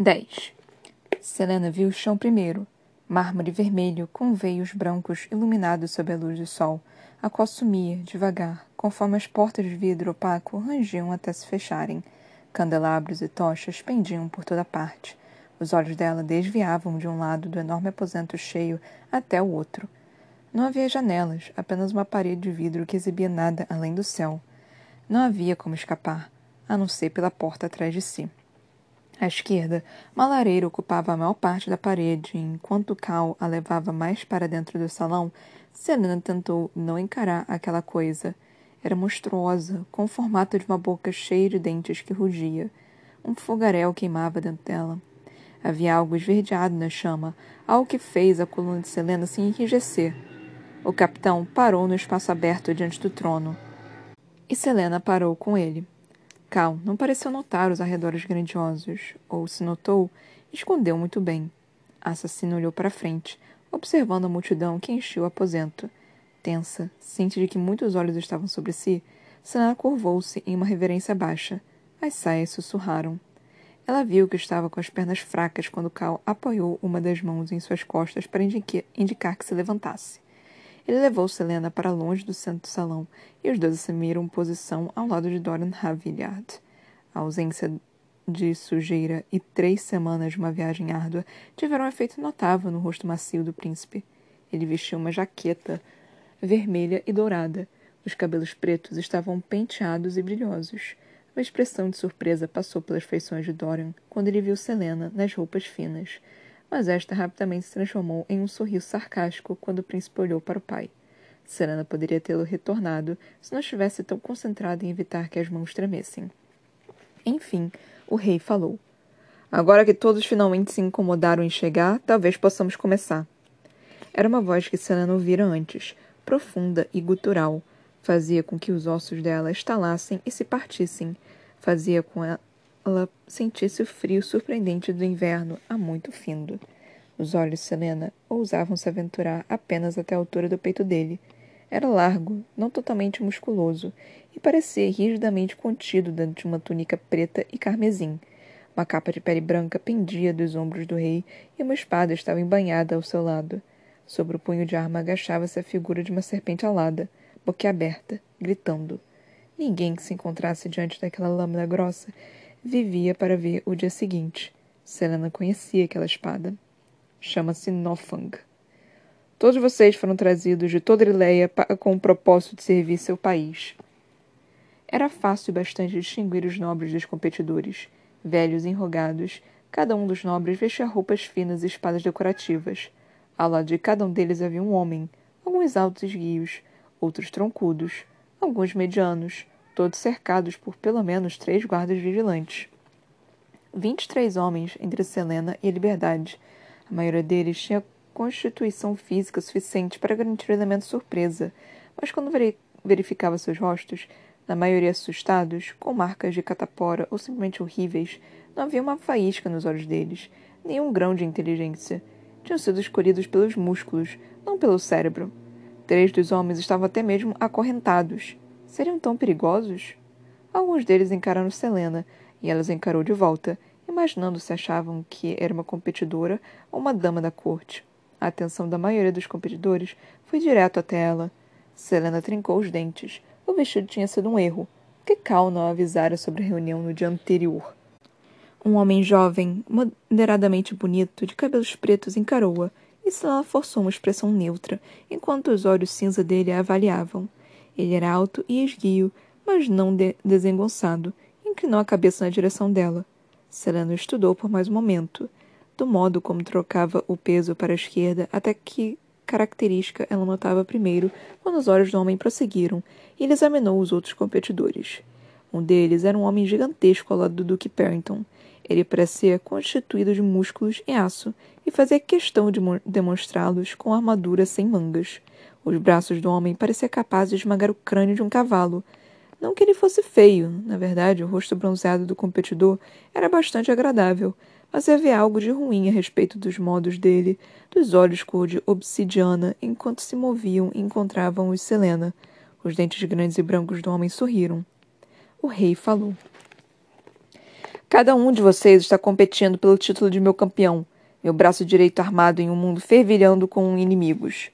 10. Selena viu o chão primeiro, mármore vermelho com veios brancos iluminados sob a luz do sol, a qual sumia, devagar, conforme as portas de vidro opaco rangiam até se fecharem. Candelabros e tochas pendiam por toda parte. Os olhos dela desviavam de um lado do enorme aposento cheio até o outro. Não havia janelas, apenas uma parede de vidro que exibia nada além do céu. Não havia como escapar, a não ser pela porta atrás de si. À esquerda, uma lareira ocupava a maior parte da parede, e enquanto Cal a levava mais para dentro do salão, Selena tentou não encarar aquela coisa. Era monstruosa, com o formato de uma boca cheia de dentes que rugia. Um fogaréu queimava dentro dela. Havia algo esverdeado na chama, algo que fez a coluna de Selena se enrijecer. O capitão parou no espaço aberto diante do trono. E Selena parou com ele. Cal não pareceu notar os arredores grandiosos, ou, se notou, escondeu muito bem. A assassina olhou para frente, observando a multidão que encheu o aposento. Tensa, ciente de que muitos olhos estavam sobre si, Senna curvou-se em uma reverência baixa. As saias sussurraram. Ela viu que estava com as pernas fracas quando Cal apoiou uma das mãos em suas costas para indicar que se levantasse. Ele levou Selena para longe do centro do salão e os dois assumiram posição ao lado de Dorian Havillard. A ausência de sujeira e três semanas de uma viagem árdua tiveram um efeito notável no rosto macio do príncipe. Ele vestia uma jaqueta vermelha e dourada. Os cabelos pretos estavam penteados e brilhosos. Uma expressão de surpresa passou pelas feições de Dorian quando ele viu Selena nas roupas finas mas esta rapidamente se transformou em um sorriso sarcástico quando o príncipe olhou para o pai. Serena poderia tê-lo retornado se não estivesse tão concentrada em evitar que as mãos tremessem. Enfim, o rei falou. Agora que todos finalmente se incomodaram em chegar, talvez possamos começar. Era uma voz que Selena ouvira antes, profunda e gutural. Fazia com que os ossos dela estalassem e se partissem. Fazia com ela sentisse o frio surpreendente do inverno há muito findo. Os olhos de Selena ousavam se aventurar apenas até a altura do peito dele. Era largo, não totalmente musculoso, e parecia rigidamente contido dentro de uma túnica preta e carmesim. Uma capa de pele branca pendia dos ombros do rei e uma espada estava embanhada ao seu lado. Sobre o punho de arma agachava-se a figura de uma serpente alada, boquiaberta, gritando. Ninguém que se encontrasse diante daquela lâmina grossa vivia para ver o dia seguinte. Selena conhecia aquela espada. Chama-se Nofang. Todos vocês foram trazidos de toda Ileia com o propósito de servir seu país. Era fácil bastante distinguir os nobres dos competidores. Velhos e enrugados, cada um dos nobres vestia roupas finas e espadas decorativas. Ao lado de cada um deles havia um homem, alguns altos esguios, outros troncudos, alguns medianos, todos cercados por pelo menos três guardas vigilantes. Vinte e três homens entre Selena e a Liberdade. A maioria deles tinha constituição física suficiente para garantir o elemento surpresa, mas quando verificava seus rostos, na maioria assustados, com marcas de catapora ou simplesmente horríveis, não havia uma faísca nos olhos deles, nenhum grão de inteligência. Tinham sido escolhidos pelos músculos, não pelo cérebro. Três dos homens estavam até mesmo acorrentados, Seriam tão perigosos? Alguns deles encararam Selena, e ela os encarou de volta, imaginando se achavam que era uma competidora ou uma dama da corte. A atenção da maioria dos competidores foi direto até ela. Selena trincou os dentes. O vestido tinha sido um erro. Que Cal não avisara sobre a reunião no dia anterior. Um homem jovem, moderadamente bonito, de cabelos pretos, encarou-a, e Selena forçou uma expressão neutra, enquanto os olhos cinza dele a avaliavam. Ele era alto e esguio, mas não de desengonçado, inclinou a cabeça na direção dela. Selena estudou por mais um momento, do modo como trocava o peso para a esquerda até que característica ela notava primeiro quando os olhos do homem prosseguiram, e ele examinou os outros competidores. Um deles era um homem gigantesco ao lado do Duque Perrington. Ele parecia constituído de músculos e aço, e fazia questão de demonstrá-los com armadura sem mangas. Os braços do homem pareciam capazes de esmagar o crânio de um cavalo. Não que ele fosse feio, na verdade, o rosto bronzeado do competidor era bastante agradável, mas havia algo de ruim a respeito dos modos dele, dos olhos cor de obsidiana, enquanto se moviam e encontravam os Selena. Os dentes grandes e brancos do homem sorriram. O rei falou. Cada um de vocês está competindo pelo título de meu campeão, meu braço direito armado em um mundo fervilhando com inimigos.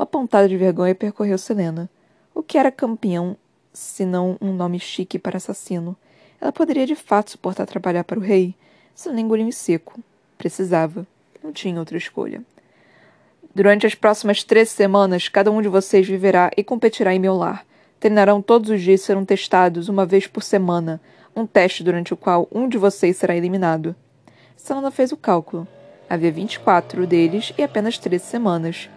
Uma pontada de vergonha percorreu Selena. O que era campeão, se não um nome chique para assassino? Ela poderia de fato suportar trabalhar para o rei? Selena engoliu em seco. Precisava. Não tinha outra escolha. Durante as próximas três semanas, cada um de vocês viverá e competirá em meu lar. Treinarão todos os dias e serão testados uma vez por semana um teste durante o qual um de vocês será eliminado. Selena fez o cálculo. Havia 24 deles e apenas 13 semanas.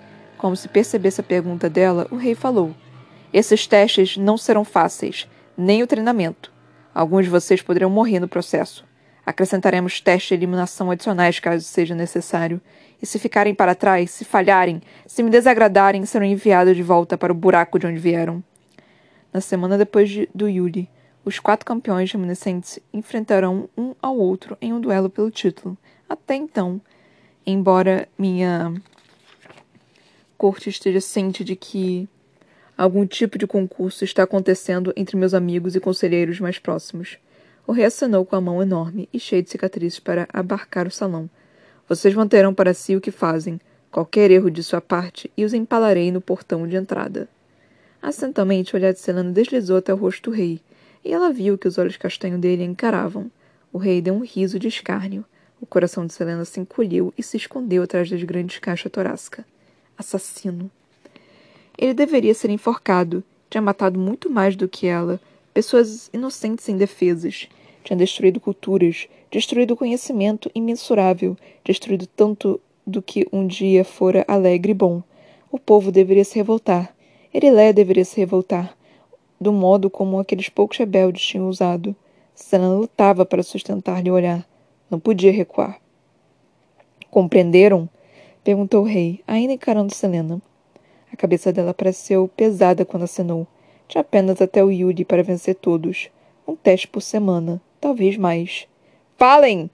Como se percebesse a pergunta dela, o rei falou: Esses testes não serão fáceis, nem o treinamento. Alguns de vocês poderão morrer no processo. Acrescentaremos testes de eliminação adicionais caso seja necessário. E se ficarem para trás, se falharem, se me desagradarem, serão enviados de volta para o buraco de onde vieram. Na semana depois de, do Yuli, os quatro campeões reminiscentes enfrentarão um ao outro em um duelo pelo título. Até então, embora minha corte esteja ciente de que algum tipo de concurso está acontecendo entre meus amigos e conselheiros mais próximos. O rei acenou com a mão enorme e cheia de cicatrizes para abarcar o salão. Vocês manterão para si o que fazem, qualquer erro de sua parte, e os empalarei no portão de entrada. Acentualmente, o olhar de Selena deslizou até o rosto do rei, e ela viu que os olhos castanhos dele a encaravam. O rei deu um riso de escárnio. O coração de Selena se encolheu e se escondeu atrás das grandes caixas torácicas. Assassino. Ele deveria ser enforcado. Tinha matado muito mais do que ela. Pessoas inocentes e indefesas. Tinha destruído culturas, destruído conhecimento imensurável, destruído tanto do que um dia fora alegre e bom. O povo deveria se revoltar. Erilé deveria se revoltar do modo como aqueles poucos rebeldes tinham usado. Selena lutava para sustentar-lhe o olhar. Não podia recuar. Compreenderam? Perguntou o rei, ainda encarando Selena. A cabeça dela pareceu pesada quando acenou. Tinha apenas até o Yuri para vencer todos. Um teste por semana, talvez mais. Falem!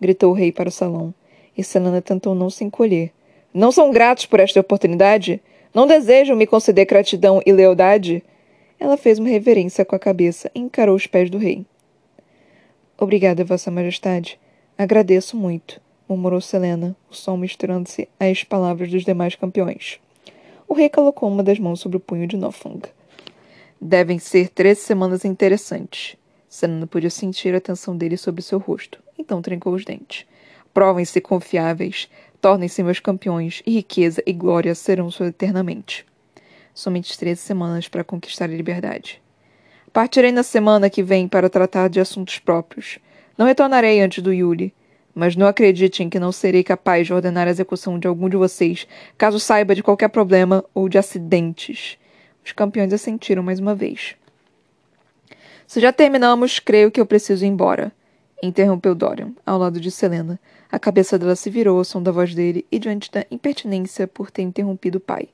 gritou o rei para o salão. E Selena tentou não se encolher. Não são gratos por esta oportunidade? Não desejam me conceder gratidão e lealdade? Ela fez uma reverência com a cabeça e encarou os pés do rei. Obrigada, Vossa Majestade. Agradeço muito, murmurou Selena, o som misturando-se às palavras dos demais campeões. O rei colocou uma das mãos sobre o punho de Nofung. Devem ser três semanas interessantes. Selena podia sentir a tensão dele sobre seu rosto, então trincou os dentes. Provem-se confiáveis, tornem-se meus campeões, e riqueza e glória serão sua eternamente somente treze semanas para conquistar a liberdade. Partirei na semana que vem para tratar de assuntos próprios. Não retornarei antes do Yuli, mas não acreditem que não serei capaz de ordenar a execução de algum de vocês, caso saiba de qualquer problema ou de acidentes. Os campeões assentiram mais uma vez. Se já terminamos, creio que eu preciso ir embora. Interrompeu Dorian, ao lado de Selena. A cabeça dela se virou ao som da voz dele e diante da impertinência por ter interrompido o pai.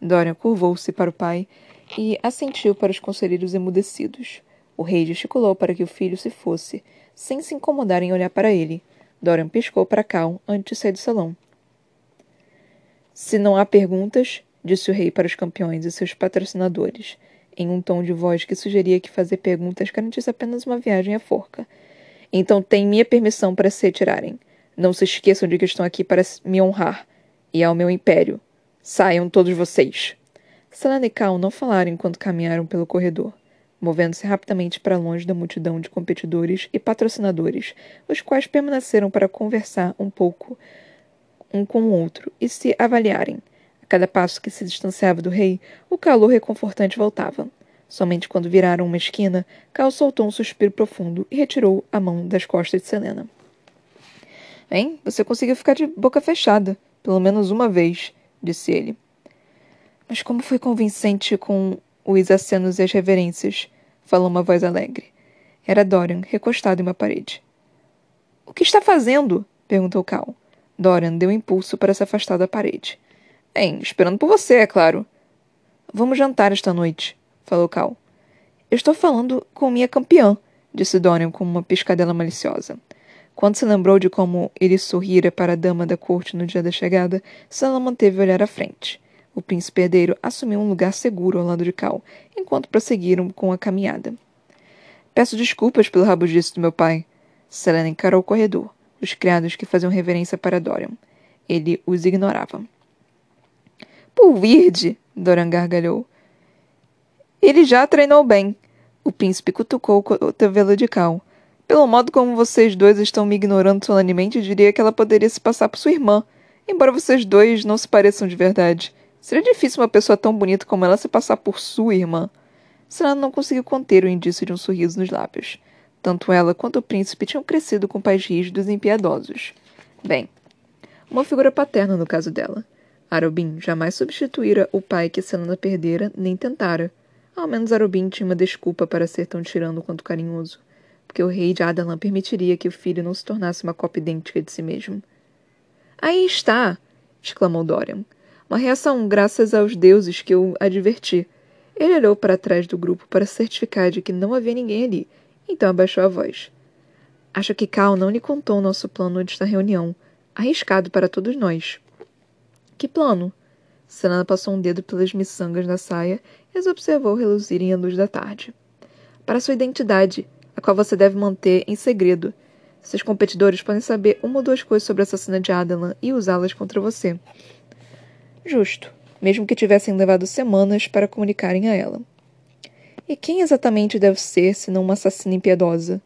Dorian curvou-se para o pai e assentiu para os conselheiros emudecidos. O rei gesticulou para que o filho se fosse, sem se incomodar em olhar para ele. Dorian piscou para Cal antes de sair do salão. Se não há perguntas, disse o rei para os campeões e seus patrocinadores, em um tom de voz que sugeria que fazer perguntas garantisse apenas uma viagem à forca. Então tem minha permissão para se retirarem. Não se esqueçam de que estão aqui para me honrar e ao meu império, Saiam todos vocês. Selena e Cal não falaram enquanto caminharam pelo corredor, movendo-se rapidamente para longe da multidão de competidores e patrocinadores, os quais permaneceram para conversar um pouco um com o outro e se avaliarem. A cada passo que se distanciava do rei, o calor reconfortante voltava. Somente quando viraram uma esquina, Cal soltou um suspiro profundo e retirou a mão das costas de Selena. Bem, você conseguiu ficar de boca fechada, pelo menos uma vez, disse ele. Mas como foi convincente com os acenos e as reverências, falou uma voz alegre. Era Dorian, recostado em uma parede. O que está fazendo? perguntou Cal. Dorian deu um impulso para se afastar da parede. Bem, esperando por você, é claro. Vamos jantar esta noite, falou Cal. Estou falando com minha campeã, disse Dorian com uma piscadela maliciosa. Quando se lembrou de como ele sorrira para a dama da corte no dia da chegada, Sala manteve o olhar à frente. O príncipe herdeiro assumiu um lugar seguro ao lado de Cal, enquanto prosseguiram com a caminhada. Peço desculpas pelo rabugice do meu pai. Selena encarou o corredor, os criados que faziam reverência para Dorian. Ele os ignorava. Pulvirde! Dorian gargalhou. Ele já treinou bem. O príncipe cutucou o cotovelo de Cal. Pelo modo como vocês dois estão me ignorando solenemente, diria que ela poderia se passar por sua irmã. Embora vocês dois não se pareçam de verdade. Seria difícil uma pessoa tão bonita como ela se passar por sua irmã. Selena não conseguiu conter o indício de um sorriso nos lábios. Tanto ela quanto o príncipe tinham crescido com pais rígidos e impiedosos. Bem, uma figura paterna no caso dela. Arobin jamais substituíra o pai que Selena perdera, nem tentara. Ao menos Arobin tinha uma desculpa para ser tão tirano quanto carinhoso, porque o rei de Adalan permitiria que o filho não se tornasse uma cópia idêntica de si mesmo. Aí está! exclamou Dorian. Uma reação graças aos deuses que eu adverti. Ele olhou para trás do grupo para certificar de que não havia ninguém ali, então abaixou a voz. Acho que Cal não lhe contou o nosso plano antes da reunião. Arriscado para todos nós. Que plano? Selena passou um dedo pelas miçangas da saia e as observou reluzirem à luz da tarde. Para sua identidade, a qual você deve manter em segredo. Seus competidores podem saber uma ou duas coisas sobre a assassina de Adelan e usá-las contra você. Justo, mesmo que tivessem levado semanas para comunicarem a ela. E quem exatamente deve ser, senão uma assassina impiedosa?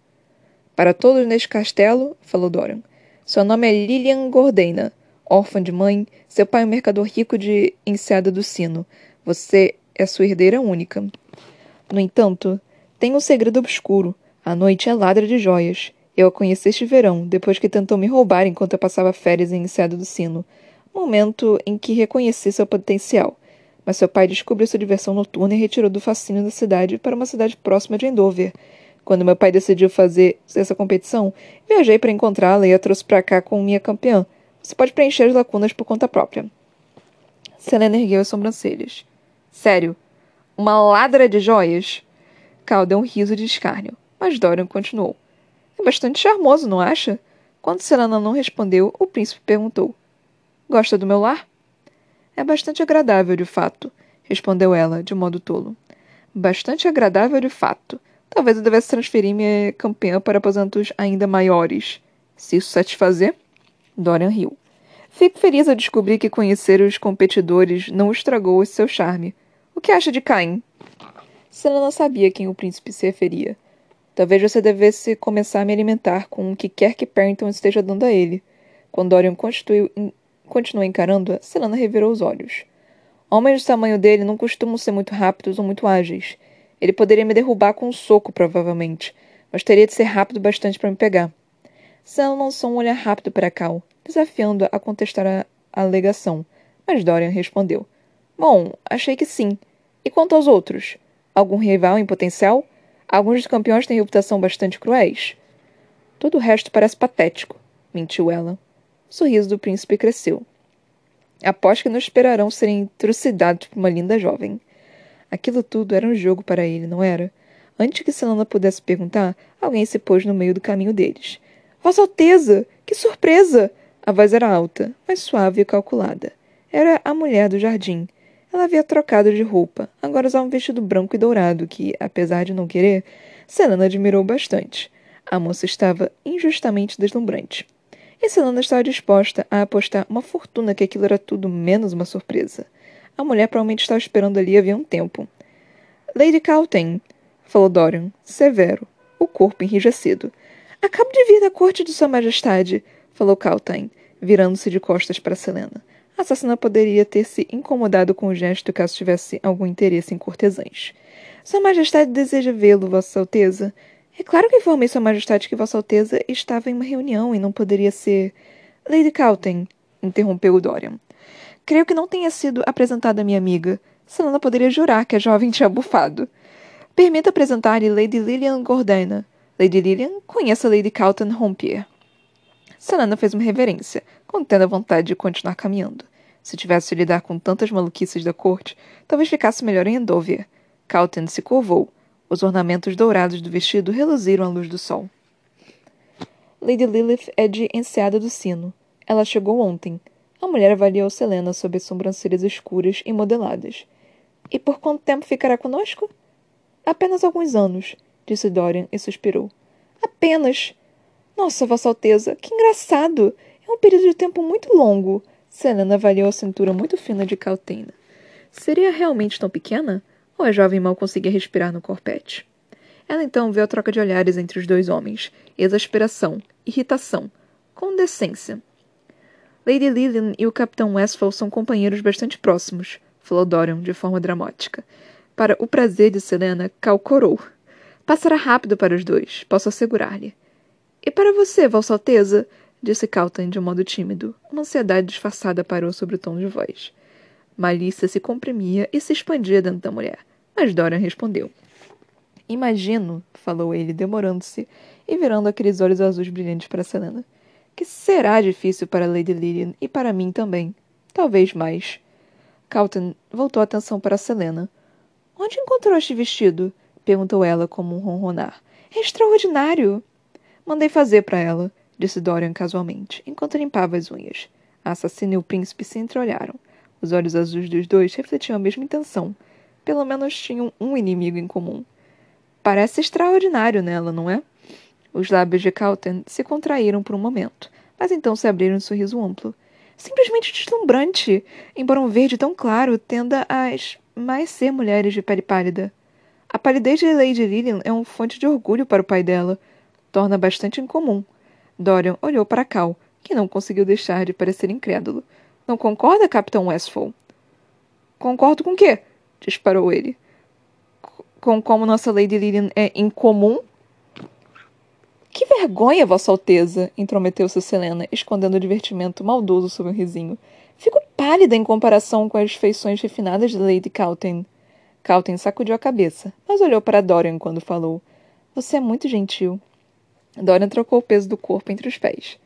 Para todos neste castelo, falou Dorian, seu nome é Lilian Gordeina, órfã de mãe, seu pai é um mercador rico de Enseada do Sino. Você é sua herdeira única. No entanto, tem um segredo obscuro. A noite é ladra de joias. Eu a conheci este verão, depois que tentou me roubar enquanto eu passava férias em Enseada do Sino. Momento em que reconheci seu potencial. Mas seu pai descobriu sua diversão noturna e retirou do fascínio da cidade para uma cidade próxima de Endover. Quando meu pai decidiu fazer essa competição, viajei para encontrá-la e a trouxe para cá com minha campeã. Você pode preencher as lacunas por conta própria. Selena ergueu as sobrancelhas. Sério? Uma ladra de joias? Cal deu um riso de escárnio, mas Dorian continuou. É bastante charmoso, não acha? Quando Selena não respondeu, o príncipe perguntou: Gosta do meu lar? É bastante agradável, de fato, respondeu ela, de modo tolo. Bastante agradável, de fato. Talvez eu devesse transferir minha campanha para aposentos ainda maiores. Se isso satisfazer? Dorian riu. Fico feliz ao descobrir que conhecer os competidores não estragou seu charme. O que acha de Caim? Selena não sabia a quem o príncipe se referia. Talvez você devesse começar a me alimentar com o que quer que Perrington esteja dando a ele. Quando Dorian continuou encarando-a, Selena revirou os olhos. Homens do tamanho dele não costumam ser muito rápidos ou muito ágeis. Ele poderia me derrubar com um soco, provavelmente, mas teria de ser rápido bastante para me pegar. Selena lançou um olhar rápido para Cal, desafiando-a a contestar a alegação, mas Dorian respondeu. Bom, achei que sim. E quanto aos outros? Algum rival em potencial? Alguns dos campeões têm reputação bastante cruéis. Todo o resto parece patético, mentiu ela. O sorriso do príncipe cresceu. Aposto que não esperarão serem trucidados por uma linda jovem. Aquilo tudo era um jogo para ele, não era? Antes que Selena pudesse perguntar, alguém se pôs no meio do caminho deles. Vossa Alteza! Que surpresa! A voz era alta, mas suave e calculada. Era a mulher do jardim. Ela havia trocado de roupa, agora usava um vestido branco e dourado que, apesar de não querer, Selena admirou bastante. A moça estava injustamente deslumbrante. E Selena estava disposta a apostar uma fortuna que aquilo era tudo menos uma surpresa. A mulher provavelmente estava esperando ali havia um tempo. Lady Calton, falou Dorian, severo, o corpo enrijecido. Acabo de vir da corte de Sua Majestade, falou Calton, virando-se de costas para Selena. A assassina poderia ter se incomodado com o gesto caso tivesse algum interesse em cortesãs. Sua Majestade deseja vê-lo, Vossa Alteza. É claro que informei Sua Majestade que Vossa Alteza estava em uma reunião e não poderia ser. Lady Calton, interrompeu Dorian. Creio que não tenha sido apresentada minha amiga. Selena poderia jurar que a jovem tinha bufado. Permita apresentar-lhe Lady Lillian Gordana. Lady Lillian conhece a Lady Calton Rompier. Selena fez uma reverência, contendo a vontade de continuar caminhando. Se tivesse de lidar com tantas maluquices da corte, talvez ficasse melhor em Endover. Calton se curvou. Os ornamentos dourados do vestido reluziram à luz do sol. Lady Lilith é de Enseada do Sino. Ela chegou ontem. A mulher avaliou Selena sob as sobrancelhas escuras e modeladas. E por quanto tempo ficará conosco? Apenas alguns anos, disse Dorian e suspirou. Apenas! Nossa, Vossa Alteza, que engraçado! É um período de tempo muito longo. Selena avaliou a cintura muito fina de Caltena. Seria realmente tão pequena? Ou a jovem mal conseguia respirar no corpete? Ela então viu a troca de olhares entre os dois homens. Exasperação, irritação, condescência. Lady Lillian e o Capitão Westphal são companheiros bastante próximos, falou Dorian de forma dramática. Para o prazer de Selena, calcorou. Passará rápido para os dois, posso assegurar-lhe. E para você, Vossa Alteza? disse Calton de um modo tímido. Uma ansiedade disfarçada parou sobre o tom de voz. Malícia se comprimia e se expandia dentro da mulher, mas Dorian respondeu. Imagino, falou ele, demorando-se e virando aqueles olhos azuis brilhantes para Selena, que será difícil para Lady Lillian e para mim também. Talvez mais. Calton voltou a atenção para Selena. Onde encontrou este vestido? perguntou ela como um ronronar. É extraordinário! Mandei fazer para ela, disse Dorian casualmente, enquanto limpava as unhas. A assassina e o príncipe se entreolharam. Os olhos azuis dos dois refletiam a mesma intenção. Pelo menos tinham um inimigo em comum. Parece extraordinário nela, não é? Os lábios de Calton se contraíram por um momento, mas então se abriram em um sorriso amplo. Simplesmente deslumbrante, embora um verde tão claro tenda a mais ser mulheres de pele pálida. A palidez de Lady Lillian é uma fonte de orgulho para o pai dela. Torna bastante incomum. Dorian olhou para Cal, que não conseguiu deixar de parecer incrédulo. Não concorda, Capitão Westphal? Concordo com o quê? Disparou ele. Com como nossa Lady Lillian é incomum? Que vergonha, Vossa Alteza! intrometeu-se Selena, escondendo o divertimento maldoso sob um risinho. Fico pálida em comparação com as feições refinadas de Lady Calton. Calton sacudiu a cabeça, mas olhou para Dorian quando falou. Você é muito gentil. Dorian trocou o peso do corpo entre os pés.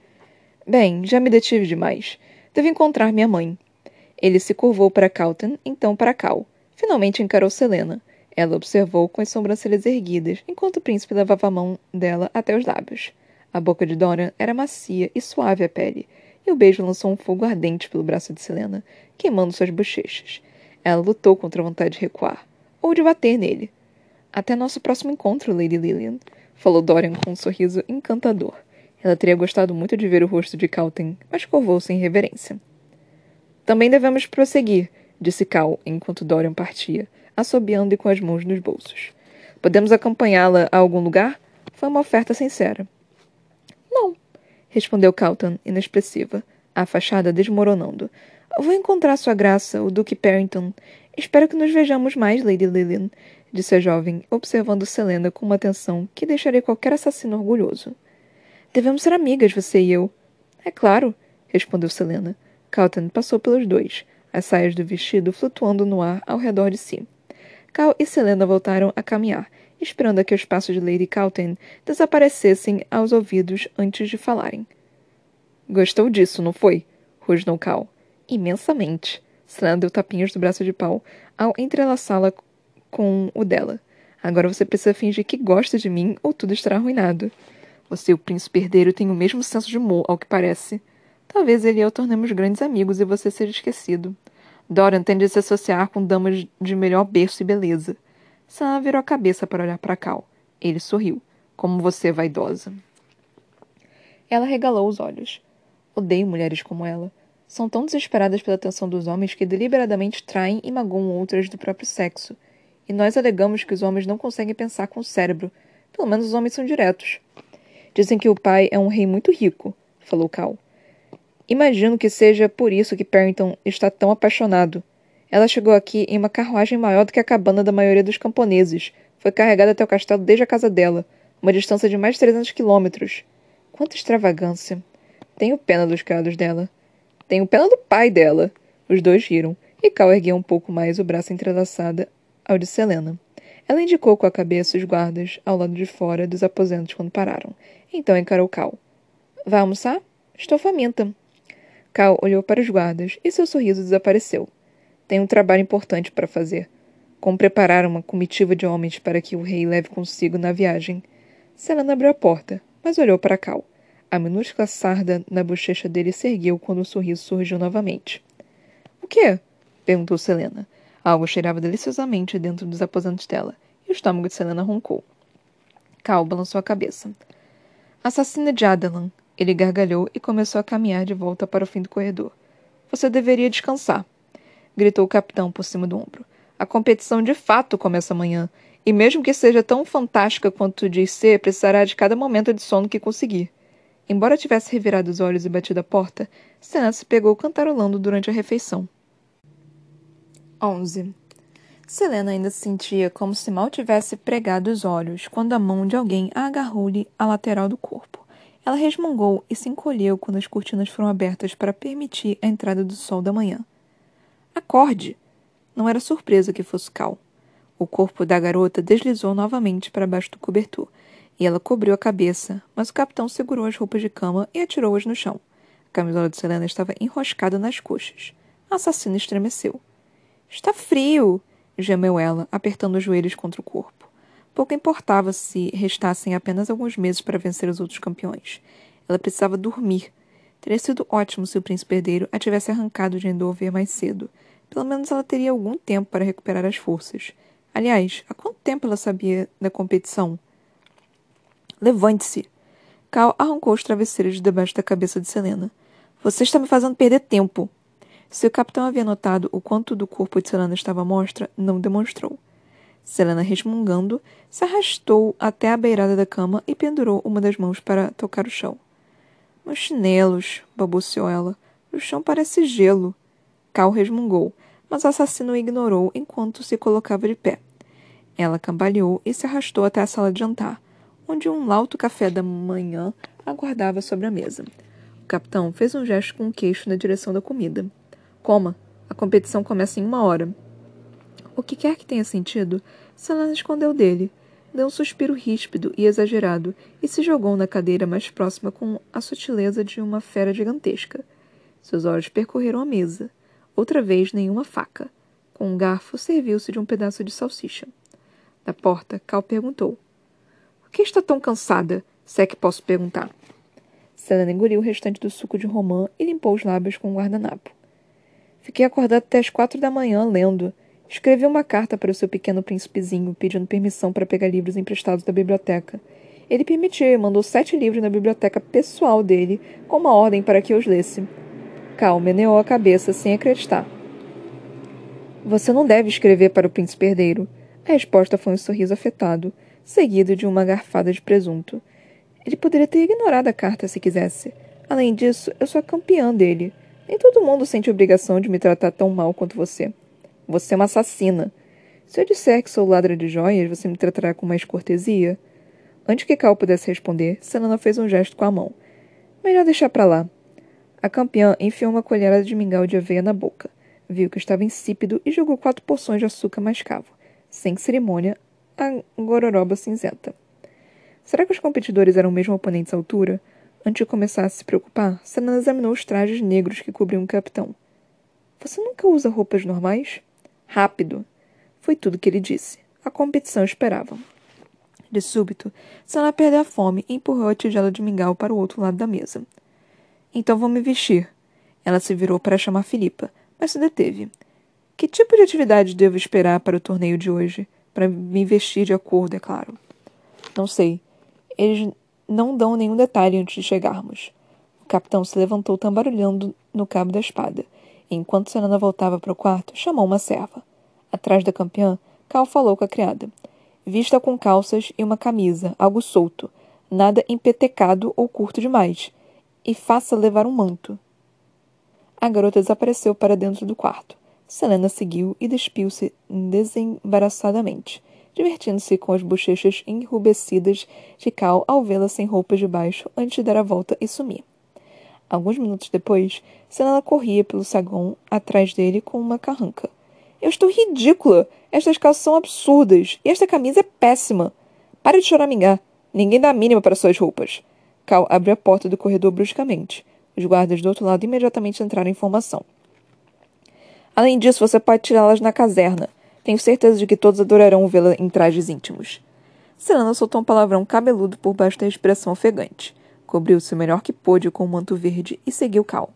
Bem, já me detive demais. Devo encontrar minha mãe. Ele se curvou para Calton, então para Cal. Finalmente encarou Selena. Ela observou com as sobrancelhas erguidas, enquanto o príncipe levava a mão dela até os lábios. A boca de Dorian era macia e suave a pele, e o beijo lançou um fogo ardente pelo braço de Selena, queimando suas bochechas. Ela lutou contra a vontade de recuar ou de bater nele. Até nosso próximo encontro, Lady Lillian, falou Dorian com um sorriso encantador. Ela teria gostado muito de ver o rosto de Calton, mas curvou-se em reverência. Também devemos prosseguir, disse Cal enquanto Dorian partia, assobiando e com as mãos nos bolsos. Podemos acompanhá-la a algum lugar? Foi uma oferta sincera. Não, respondeu Calton, inexpressiva, a fachada desmoronando. Vou encontrar sua graça, o Duque Parrington. Espero que nos vejamos mais, Lady Lillian, disse a jovem, observando Selena com uma atenção que deixaria qualquer assassino orgulhoso. Devemos ser amigas, você e eu. É claro, respondeu Selena. Calton passou pelos dois, as saias do vestido flutuando no ar ao redor de si. Cal e Selena voltaram a caminhar, esperando a que os passos de Lady Calton desaparecessem aos ouvidos antes de falarem. Gostou disso, não foi? rosnou Cal. Imensamente. Selena deu tapinhas do braço de pau ao entrelaçá-la com o dela. Agora você precisa fingir que gosta de mim ou tudo estará arruinado. Você e o príncipe herdeiro têm o mesmo senso de humor, ao que parece. Talvez ele e eu tornemos grandes amigos e você seja esquecido. Dorian tende a se associar com damas de melhor berço e beleza. Selena virou a cabeça para olhar para Cal. Ele sorriu. Como você é vaidosa. Ela regalou os olhos. Odeio mulheres como ela são tão desesperadas pela atenção dos homens que deliberadamente traem e magoam outras do próprio sexo. E nós alegamos que os homens não conseguem pensar com o cérebro. Pelo menos os homens são diretos. Dizem que o pai é um rei muito rico, falou Cal. Imagino que seja por isso que Parrington está tão apaixonado. Ela chegou aqui em uma carruagem maior do que a cabana da maioria dos camponeses. Foi carregada até o castelo desde a casa dela, uma distância de mais de 300 quilômetros. Quanta extravagância. Tenho pena dos criados dela. Tenho pena do pai dela. Os dois riram, e Cal ergueu um pouco mais o braço entrelaçado ao de Selena. Ela indicou com a cabeça os guardas ao lado de fora dos aposentos quando pararam. Então encarou Cal. Vai almoçar? Estou faminta. Cal olhou para os guardas e seu sorriso desapareceu. Tenho um trabalho importante para fazer. Como preparar uma comitiva de homens para que o rei leve consigo na viagem. Selena abriu a porta, mas olhou para Cal. A minúscula sarda na bochecha dele se ergueu quando o sorriso surgiu novamente. O quê? perguntou Selena. Algo cheirava deliciosamente dentro dos aposentos dela, e o estômago de Selena roncou. Cal balançou a cabeça. Assassina de Adelan. Ele gargalhou e começou a caminhar de volta para o fim do corredor. Você deveria descansar, gritou o capitão por cima do ombro. A competição de fato começa amanhã, e mesmo que seja tão fantástica quanto diz ser, precisará de cada momento de sono que conseguir. Embora tivesse revirado os olhos e batido a porta, Senna se pegou cantarolando durante a refeição. 11. Selena ainda se sentia como se mal tivesse pregado os olhos quando a mão de alguém a agarrou-lhe à lateral do corpo. Ela resmungou e se encolheu quando as cortinas foram abertas para permitir a entrada do sol da manhã. Acorde! Não era surpresa que fosse Cal. O corpo da garota deslizou novamente para baixo do cobertor, e ela cobriu a cabeça, mas o capitão segurou as roupas de cama e atirou-as no chão. A camisola de Selena estava enroscada nas coxas. A assassina estremeceu. Está frio! gemeu ela, apertando os joelhos contra o corpo. Pouco importava se restassem apenas alguns meses para vencer os outros campeões. Ela precisava dormir. Teria sido ótimo se o príncipe herdeiro a tivesse arrancado de Endover mais cedo. Pelo menos ela teria algum tempo para recuperar as forças. Aliás, há quanto tempo ela sabia da competição? Levante-se. Cal arrancou os travesseiros de debaixo da cabeça de Selena. Você está me fazendo perder tempo. Se o capitão havia notado o quanto do corpo de Selena estava à mostra, não demonstrou. Selena, resmungando, se arrastou até a beirada da cama e pendurou uma das mãos para tocar o chão. Meus chinelos, balbuciou ela. O chão parece gelo. Cal resmungou, mas o assassino o ignorou enquanto se colocava de pé. Ela cambaleou e se arrastou até a sala de jantar, onde um lauto café da manhã aguardava sobre a mesa. O capitão fez um gesto com o queixo na direção da comida. Coma. A competição começa em uma hora. O que quer que tenha sentido, Selena escondeu dele. Deu um suspiro ríspido e exagerado e se jogou na cadeira mais próxima com a sutileza de uma fera gigantesca. Seus olhos percorreram a mesa. Outra vez, nenhuma faca. Com um garfo, serviu-se de um pedaço de salsicha. Da porta, Cal perguntou: Por que está tão cansada? Se é que posso perguntar. Selena engoliu o restante do suco de romã e limpou os lábios com um guardanapo. Fiquei acordado até as quatro da manhã lendo. Escrevi uma carta para o seu pequeno príncipezinho, pedindo permissão para pegar livros emprestados da biblioteca. Ele permitiu e mandou sete livros na biblioteca pessoal dele, com uma ordem para que os lesse. Cal meneou a cabeça sem acreditar. Você não deve escrever para o príncipe herdeiro. A resposta foi um sorriso afetado, seguido de uma garfada de presunto. Ele poderia ter ignorado a carta se quisesse. Além disso, eu sou a campeã dele. Nem todo mundo sente obrigação de me tratar tão mal quanto você. Você é uma assassina. Se eu disser que sou ladra de joias, você me tratará com mais cortesia? Antes que Cal pudesse responder, Selena fez um gesto com a mão. Melhor deixar para lá. A campeã enfiou uma colherada de mingau de aveia na boca. Viu que estava insípido e jogou quatro porções de açúcar mascavo. Sem cerimônia, a gororoba cinzenta. Será que os competidores eram mesmo oponentes à altura? Antes de começar a se preocupar, Selena examinou os trajes negros que cobriam o capitão. Você nunca usa roupas normais? Rápido! Foi tudo que ele disse. A competição esperava. De súbito, Selena perdeu a fome e empurrou a tigela de mingau para o outro lado da mesa. Então vou me vestir. Ela se virou para chamar Filipa, mas se deteve. Que tipo de atividade devo esperar para o torneio de hoje? Para me vestir de acordo, é claro. Não sei. Eles não dão nenhum detalhe antes de chegarmos. O capitão se levantou tambarulhando no cabo da espada. Enquanto Senana voltava para o quarto, chamou uma serva. Atrás da campeã, Cal falou com a criada. Vista com calças e uma camisa, algo solto, nada empetecado ou curto demais, e faça levar um manto. A garota desapareceu para dentro do quarto. Selena seguiu e despiu-se desembaraçadamente divertindo-se com as bochechas enrubescidas de Cal ao vê-la sem roupas de baixo antes de dar a volta e sumir. Alguns minutos depois, Selena corria pelo saguão atrás dele com uma carranca. Eu estou ridícula! Estas calças são absurdas! E esta camisa é péssima! Pare de choramingar! Ninguém dá a mínima para suas roupas. Cal abriu a porta do corredor bruscamente. Os guardas do outro lado imediatamente entraram em formação. Além disso, você pode tirá-las na caserna. Tenho certeza de que todos adorarão vê-la em trajes íntimos. Selena soltou um palavrão cabeludo por baixo da expressão ofegante. Cobriu-se o melhor que pôde com o um manto verde e seguiu Cal.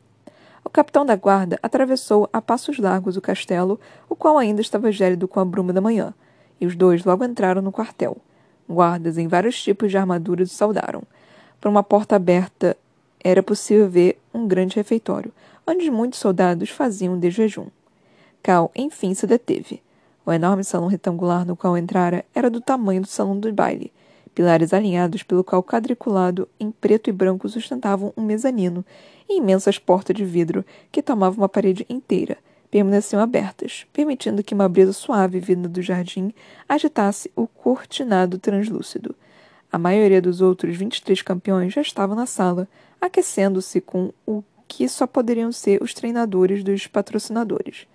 O capitão da guarda atravessou a passos largos o castelo, o qual ainda estava gélido com a bruma da manhã, e os dois logo entraram no quartel. Guardas em vários tipos de armaduras o saudaram. Por uma porta aberta era possível ver um grande refeitório, onde muitos soldados faziam de jejum. Cal, enfim, se deteve. O enorme salão retangular no qual entrara era do tamanho do salão do baile. Pilares alinhados pelo qual quadriculado em preto e branco sustentavam um mezanino e imensas portas de vidro que tomavam uma parede inteira, permaneciam abertas, permitindo que uma brisa suave vinda do jardim agitasse o cortinado translúcido. A maioria dos outros 23 campeões já estavam na sala, aquecendo-se com o que só poderiam ser os treinadores dos patrocinadores.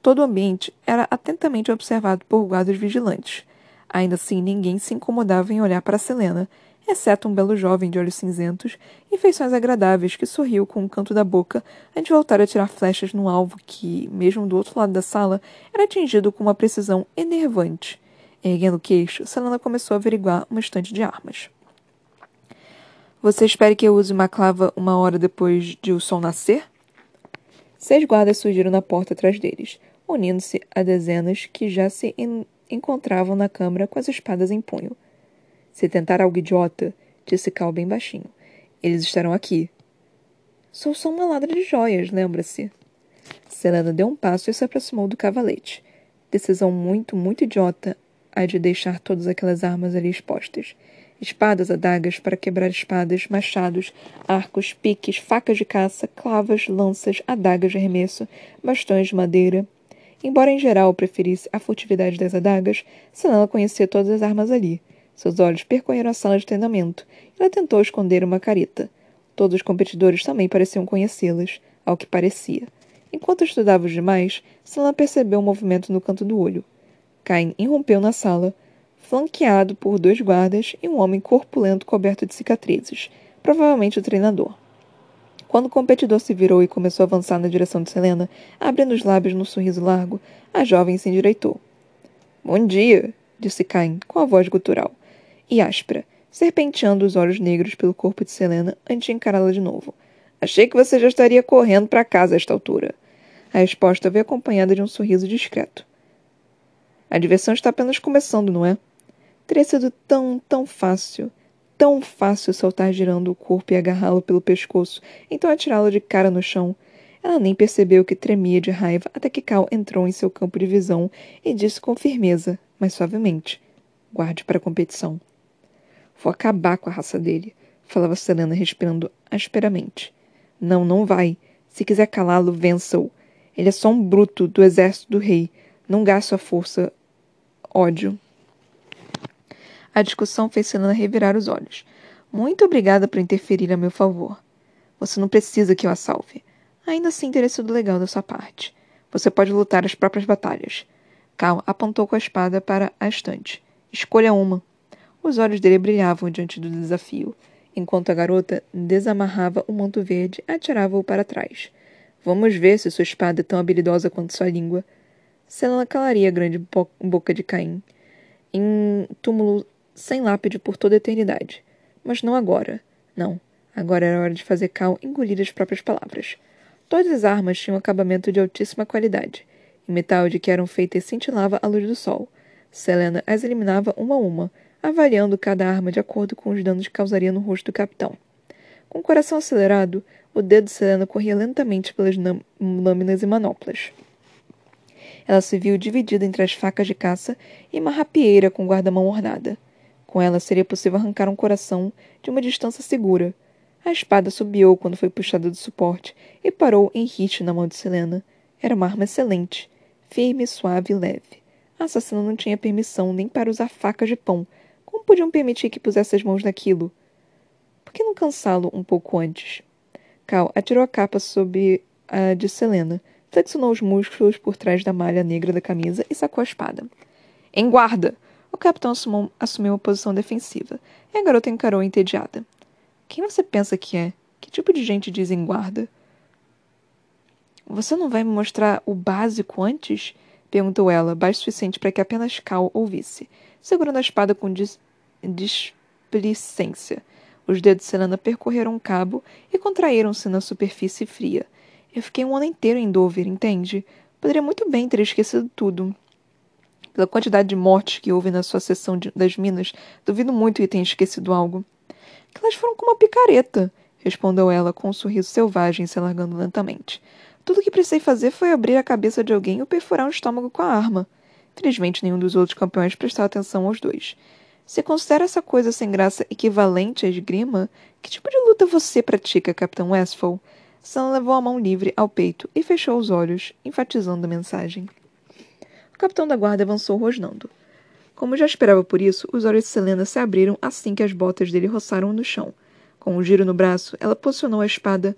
Todo o ambiente era atentamente observado por guardas vigilantes. Ainda assim, ninguém se incomodava em olhar para Selena, exceto um belo jovem de olhos cinzentos e feições agradáveis que sorriu com um canto da boca antes de voltar a tirar flechas no alvo que, mesmo do outro lado da sala, era atingido com uma precisão enervante. Erguendo o queixo, Selena começou a averiguar uma estante de armas. Você espera que eu use uma clava uma hora depois de o sol nascer? Seis guardas surgiram na porta atrás deles, unindo-se a dezenas que já se encontravam na câmara com as espadas em punho. Se tentar algo idiota, disse Cal bem baixinho, eles estarão aqui. Sou só uma ladra de joias, lembra-se? Selena deu um passo e se aproximou do cavalete. Decisão muito, muito idiota a de deixar todas aquelas armas ali expostas. Espadas, adagas para quebrar espadas, machados, arcos, piques, facas de caça, clavas, lanças, adagas de arremesso, bastões de madeira. Embora em geral preferisse a furtividade das adagas, Selena conhecia todas as armas ali, seus olhos percorreram a sala de treinamento e ela tentou esconder uma careta. Todos os competidores também pareciam conhecê-las, ao que parecia. Enquanto estudava os demais, Selena percebeu um movimento no canto do olho. Cain irrompeu na sala, flanqueado por dois guardas e um homem corpulento coberto de cicatrizes, provavelmente o treinador. Quando o competidor se virou e começou a avançar na direção de Selena, abrindo os lábios num sorriso largo, a jovem se endireitou. Bom dia, disse Cain, com a voz gutural e áspera, serpenteando os olhos negros pelo corpo de Selena antes de encará-la de novo. Achei que você já estaria correndo para casa a esta altura. A resposta veio acompanhada de um sorriso discreto. A diversão está apenas começando, não é? Teria sido tão, tão fácil, tão fácil saltar girando o corpo e agarrá-lo pelo pescoço, então atirá-lo de cara no chão. Ela nem percebeu que tremia de raiva até que Cal entrou em seu campo de visão e disse com firmeza, mas suavemente: Guarde para a competição. Vou acabar com a raça dele, falava Selena respirando asperamente. Não, não vai. Se quiser calá-lo, vença-o. Ele é só um bruto do exército do rei. Não gaste sua força. Ódio. A discussão fez Selena revirar os olhos. Muito obrigada por interferir a meu favor. Você não precisa que eu a salve. Ainda assim teria sido legal da sua parte. Você pode lutar as próprias batalhas. Cal apontou com a espada para a estante. Escolha uma. Os olhos dele brilhavam diante do desafio, enquanto a garota desamarrava o manto verde e atirava-o para trás. Vamos ver se sua espada é tão habilidosa quanto sua língua. Selena calaria a grande bo boca de Caim, em túmulo sem lápide por toda a eternidade. Mas não agora. Não. Agora era hora de fazer Cal engolir as próprias palavras. Todas as armas tinham acabamento de altíssima qualidade, e metal de que eram feitas cintilava à luz do sol. Selena as eliminava uma a uma, avaliando cada arma de acordo com os danos que causaria no rosto do capitão. Com o coração acelerado, o dedo de Selena corria lentamente pelas lâminas e manoplas. Ela se viu dividida entre as facas de caça e uma rapieira com guarda-mão ornada. Com ela seria possível arrancar um coração de uma distância segura. A espada subiu quando foi puxada do suporte e parou em hit na mão de Selena. Era uma arma excelente, firme, suave e leve. A assassina não tinha permissão nem para usar facas de pão, como podiam permitir que pusesse as mãos naquilo? Por que não cansá-lo um pouco antes? Cal atirou a capa sob a de Selena, flexionou os músculos por trás da malha negra da camisa e sacou a espada. Em guarda! O capitão assumiu, assumiu uma posição defensiva, e a garota encarou entediada. Quem você pensa que é? Que tipo de gente diz em guarda? Você não vai me mostrar o básico antes? perguntou ela, baixo o suficiente para que apenas Cal ouvisse segurando a espada com dis displicência. Os dedos de Selena percorreram o cabo e contraíram-se na superfície fria. Eu fiquei um ano inteiro em Dover, entende? Poderia muito bem ter esquecido tudo. Pela quantidade de mortes que houve na sua seção de, das minas, duvido muito que tenha esquecido algo. Elas foram como uma picareta, respondeu ela com um sorriso selvagem se alargando lentamente. Tudo o que precisei fazer foi abrir a cabeça de alguém ou perfurar um estômago com a arma. Felizmente, nenhum dos outros campeões prestou atenção aos dois. Se considera essa coisa sem graça equivalente à esgrima, que tipo de luta você pratica, Capitão Westphal? Sam levou a mão livre ao peito e fechou os olhos, enfatizando a mensagem. O capitão da guarda avançou rosnando. Como já esperava por isso, os olhos de Selena se abriram assim que as botas dele roçaram no chão. Com um giro no braço, ela posicionou a espada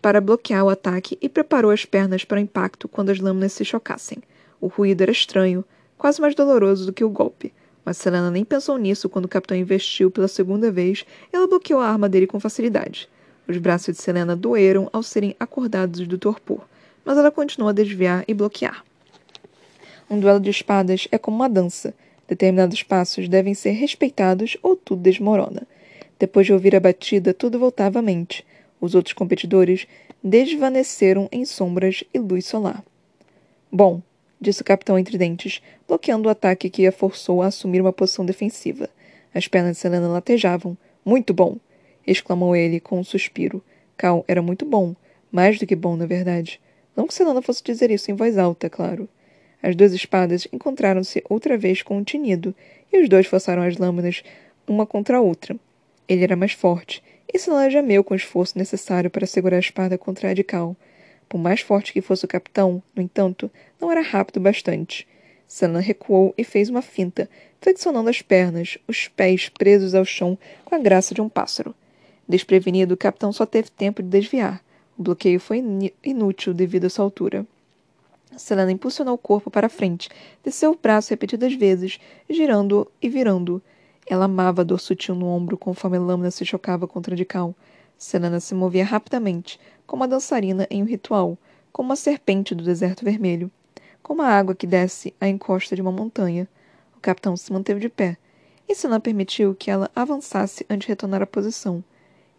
para bloquear o ataque e preparou as pernas para o impacto quando as lâminas se chocassem. O ruído era estranho, quase mais doloroso do que o golpe, mas Selena nem pensou nisso quando o capitão investiu pela segunda vez ela bloqueou a arma dele com facilidade. Os braços de Selena doeram ao serem acordados do torpor, mas ela continuou a desviar e bloquear. Um duelo de espadas é como uma dança. Determinados passos devem ser respeitados ou tudo desmorona. Depois de ouvir a batida, tudo voltava à mente. Os outros competidores desvaneceram em sombras e luz solar. Bom, disse o capitão entre dentes, bloqueando o ataque que a forçou a assumir uma posição defensiva. As pernas de Selena latejavam. Muito bom! exclamou ele com um suspiro. Cal era muito bom. Mais do que bom, na verdade. Não que Selena fosse dizer isso em voz alta, claro. As duas espadas encontraram-se outra vez com um tinido, e os dois forçaram as lâminas uma contra a outra. Ele era mais forte, e Selena gemeu com o esforço necessário para segurar a espada contra a de Cal. Por mais forte que fosse o capitão, no entanto, não era rápido bastante. Sana recuou e fez uma finta, flexionando as pernas, os pés presos ao chão com a graça de um pássaro. Desprevenido, o capitão só teve tempo de desviar. O bloqueio foi inútil devido à sua altura. Selena impulsionou o corpo para frente, desceu o braço repetidas vezes, girando e virando. Ela amava a dor sutil no ombro conforme a lâmina se chocava contra a de cal. Selena se movia rapidamente, como uma dançarina em um ritual, como uma serpente do deserto vermelho, como a água que desce à encosta de uma montanha. O capitão se manteve de pé, e Selena permitiu que ela avançasse antes de retornar à posição.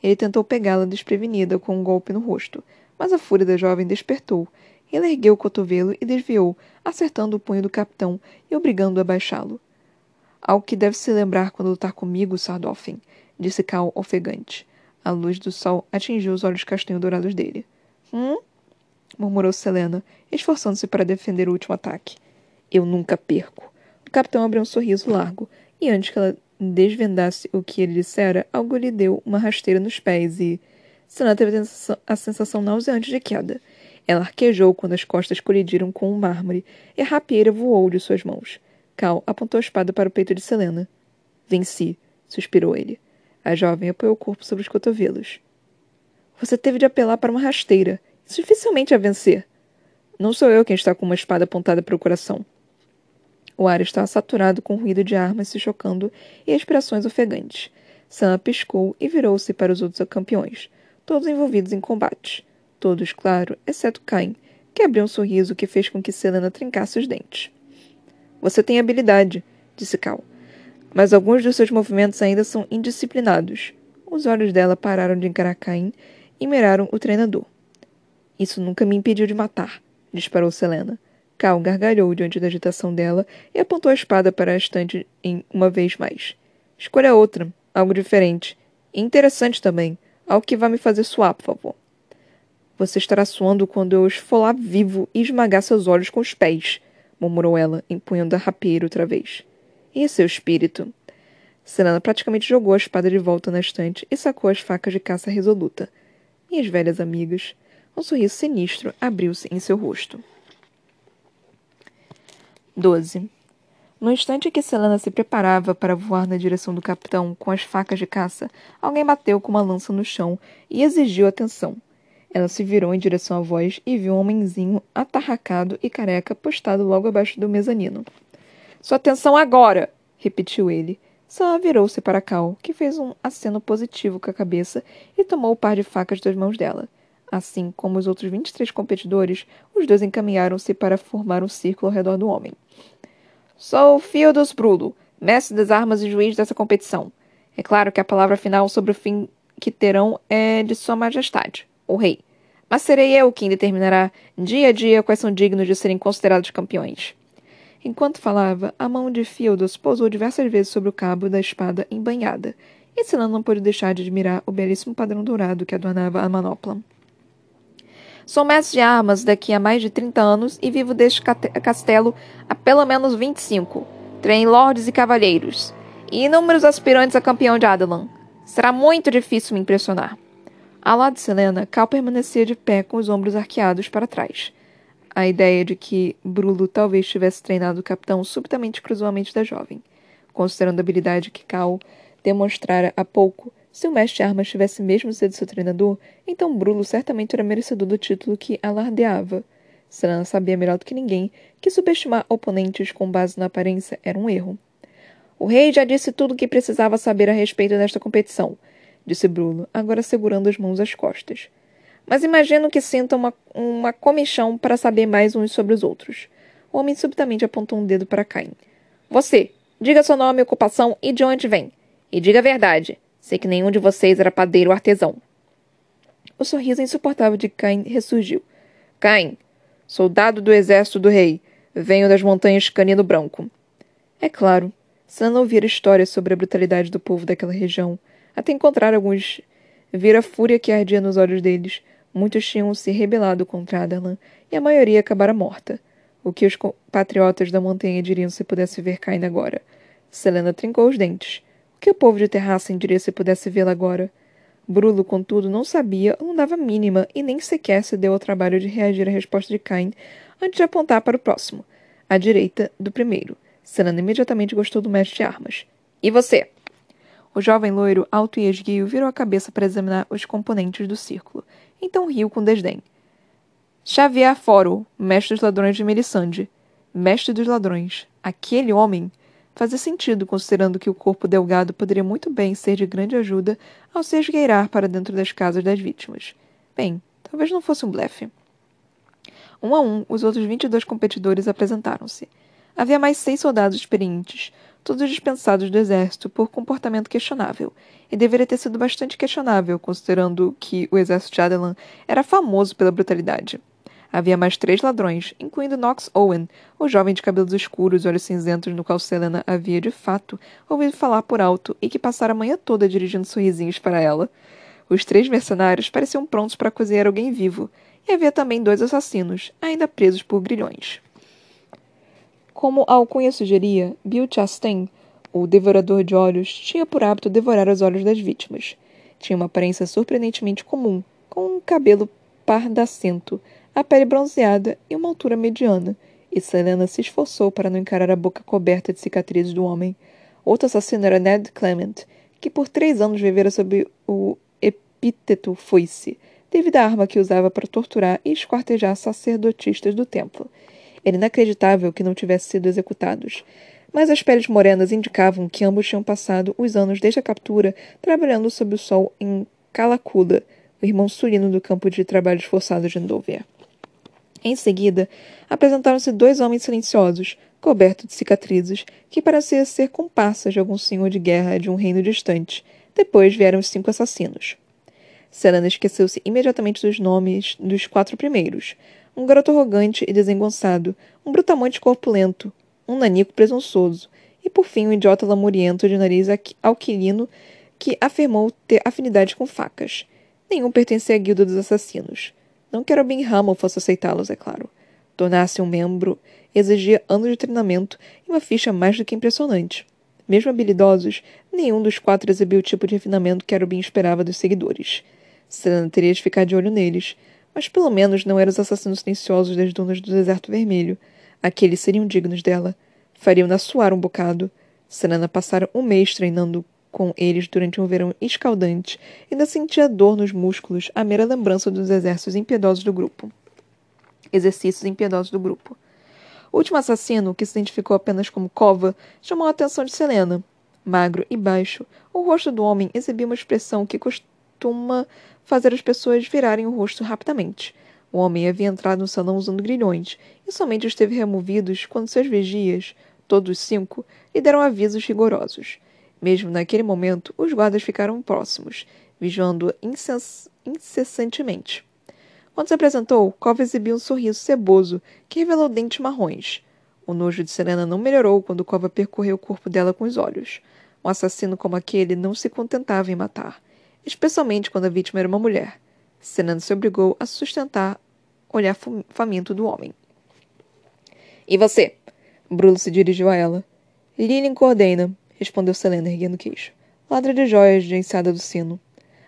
Ele tentou pegá-la desprevenida com um golpe no rosto, mas a fúria da jovem despertou. Ele ergueu o cotovelo e desviou, acertando o punho do capitão e obrigando-o a baixá-lo. Algo que deve se lembrar quando lutar comigo, Sardoffen, disse Cal ofegante. A luz do sol atingiu os olhos castanho-dourados dele. Hum? murmurou Selena, esforçando-se para defender o último ataque. Eu nunca perco. O capitão abriu um sorriso largo, e antes que ela desvendasse o que ele dissera, algo lhe deu uma rasteira nos pés e. Selena teve a sensação nauseante de queda. Ela arquejou quando as costas colidiram com o mármore e a rapieira voou de suas mãos. Cal apontou a espada para o peito de Selena. Venci, suspirou ele. A jovem apoiou o corpo sobre os cotovelos. Você teve de apelar para uma rasteira. Isso dificilmente a vencer. Não sou eu quem está com uma espada apontada para o coração. O ar estava saturado com ruído de armas se chocando e expressões ofegantes. Sam piscou e virou-se para os outros campeões, todos envolvidos em combate. Todos, claro, exceto Cain, que abriu um sorriso que fez com que Selena trincasse os dentes. Você tem habilidade, disse Cal mas alguns dos seus movimentos ainda são indisciplinados. Os olhos dela pararam de encarar Caim e miraram o treinador. Isso nunca me impediu de matar, disparou Selena. Cal gargalhou diante da agitação dela e apontou a espada para a estante em uma vez mais. Escolha outra, algo diferente. E interessante também, algo que vá me fazer suar, por favor. Você estará suando quando eu esfolar vivo e esmagar seus olhos com os pés, murmurou ela, empunhando a rapieira outra vez. E seu espírito? Selena praticamente jogou a espada de volta na estante e sacou as facas de caça resoluta. Minhas velhas amigas. Um sorriso sinistro abriu-se em seu rosto. 12. No instante que Selena se preparava para voar na direção do capitão com as facas de caça, alguém bateu com uma lança no chão e exigiu atenção. Ela se virou em direção à voz e viu um homenzinho atarracado e careca postado logo abaixo do mezanino. Sua atenção agora! repetiu ele. Sam virou-se para Cal, que fez um aceno positivo com a cabeça e tomou o par de facas das mãos dela. Assim como os outros 23 competidores, os dois encaminharam-se para formar um círculo ao redor do homem. Sou Fiodos Brulo, mestre das armas e juiz dessa competição. É claro que a palavra final sobre o fim que terão é de Sua Majestade, o Rei. Mas serei eu quem determinará dia a dia quais são dignos de serem considerados campeões. Enquanto falava, a mão de Fieldos pousou diversas vezes sobre o cabo da espada embanhada, e Selena não pôde deixar de admirar o belíssimo padrão dourado que adornava a manopla. Sou mestre de armas daqui a mais de 30 anos e vivo deste castelo há pelo menos 25. Treino lordes e cavalheiros. E inúmeros aspirantes a campeão de Adelan. Será muito difícil me impressionar. Ao lado de Selena, Cal permanecia de pé com os ombros arqueados para trás. A ideia de que Brulo talvez tivesse treinado o capitão subitamente cruzou a mente da jovem. Considerando a habilidade que Cal demonstrara há pouco, se o mestre armas tivesse mesmo sido seu treinador, então Brulo certamente era merecedor do título que alardeava. Selena sabia melhor do que ninguém que subestimar oponentes com base na aparência era um erro. O rei já disse tudo o que precisava saber a respeito desta competição, disse Bruno, agora segurando as mãos às costas. Mas imagino que sinta uma, uma comichão para saber mais uns sobre os outros. O homem subitamente apontou um dedo para Cain. Você, diga seu nome, ocupação e de onde vem. E diga a verdade. Sei que nenhum de vocês era padeiro ou artesão. O sorriso insuportável de Cain ressurgiu. Cain, soldado do exército do rei. Venho das montanhas Canino Branco. É claro, Sana ouvira histórias sobre a brutalidade do povo daquela região, até encontrar alguns. Vira a fúria que ardia nos olhos deles. Muitos tinham se rebelado contra Adalan, e a maioria acabara morta. O que os patriotas da montanha diriam se pudesse ver Cain agora? Selena trincou os dentes. O que o povo de Terrassen diria se pudesse vê-la agora? Brulo, contudo, não sabia não dava mínima e nem sequer se deu ao trabalho de reagir à resposta de Cain antes de apontar para o próximo, à direita do primeiro. Selena imediatamente gostou do mestre de armas. E você? O jovem loiro, alto e esguio, virou a cabeça para examinar os componentes do círculo. Então riu com desdém. Xavier Foro, mestre dos ladrões de Melisande. Mestre dos ladrões. Aquele homem fazia sentido, considerando que o corpo delgado poderia muito bem ser de grande ajuda ao se esgueirar para dentro das casas das vítimas. Bem, talvez não fosse um blefe. Um a um, os outros 22 competidores apresentaram-se. Havia mais seis soldados experientes, todos dispensados do exército por comportamento questionável, e deveria ter sido bastante questionável, considerando que o exército de Adelan era famoso pela brutalidade. Havia mais três ladrões, incluindo Knox Owen, o jovem de cabelos escuros e olhos cinzentos no qual Selena havia, de fato, ouvido falar por alto e que passara a manhã toda dirigindo sorrisinhos para ela. Os três mercenários pareciam prontos para cozinhar alguém vivo, e havia também dois assassinos, ainda presos por grilhões. Como a alcunha sugeria, Bill Chastain, o devorador de olhos, tinha por hábito devorar os olhos das vítimas. Tinha uma aparência surpreendentemente comum, com um cabelo pardacento, a pele bronzeada e uma altura mediana, e Selena se esforçou para não encarar a boca coberta de cicatrizes do homem. Outro assassino era Ned Clement, que por três anos vivera sob o epíteto foice, devido à arma que usava para torturar e esquartejar sacerdotistas do templo. Era inacreditável que não tivessem sido executados. Mas as peles morenas indicavam que ambos tinham passado os anos desde a captura trabalhando sob o sol em Calacula, o irmão sulino do campo de trabalhos forçados de Endover. Em seguida, apresentaram-se dois homens silenciosos, cobertos de cicatrizes, que pareciam ser comparsas de algum senhor de guerra de um reino distante. Depois vieram os cinco assassinos. Selena esqueceu-se imediatamente dos nomes dos quatro primeiros, um garoto arrogante e desengonçado, um brutamonte corpulento, um nanico presunçoso, e por fim um idiota lamuriento de nariz alquilino que afirmou ter afinidade com facas. Nenhum pertencia à guilda dos assassinos. Não que Robin Hamill fosse aceitá-los, é claro. Tornar-se um membro exigia anos de treinamento e uma ficha mais do que impressionante. Mesmo habilidosos, nenhum dos quatro exibia o tipo de refinamento que Arubin esperava dos seguidores. Selena teria de ficar de olho neles, mas pelo menos não eram os assassinos silenciosos das dunas do deserto vermelho. Aqueles seriam dignos dela. Fariam-na suar um bocado. Selena passara um mês treinando com eles durante um verão escaldante ainda sentia dor nos músculos à mera lembrança dos exercícios impiedosos do grupo. Exercícios impiedosos do grupo. O último assassino, que se identificou apenas como Cova, chamou a atenção de Selena. Magro e baixo, o rosto do homem exibia uma expressão que costuma fazer as pessoas virarem o rosto rapidamente. O homem havia entrado no salão usando grilhões e somente os teve removidos quando seus vigias, todos cinco, lhe deram avisos rigorosos. Mesmo naquele momento, os guardas ficaram próximos, vigiando-o incess incessantemente. Quando se apresentou, Cove exibiu um sorriso ceboso que revelou dentes marrons. O nojo de Selena não melhorou quando Cova percorreu o corpo dela com os olhos. Um assassino como aquele não se contentava em matar, especialmente quando a vítima era uma mulher. Selena se obrigou a sustentar o olhar faminto do homem. E você? Bruno se dirigiu a ela. Lilian coordena, respondeu Selena, erguendo o queixo. Ladra de joias de enseada do sino.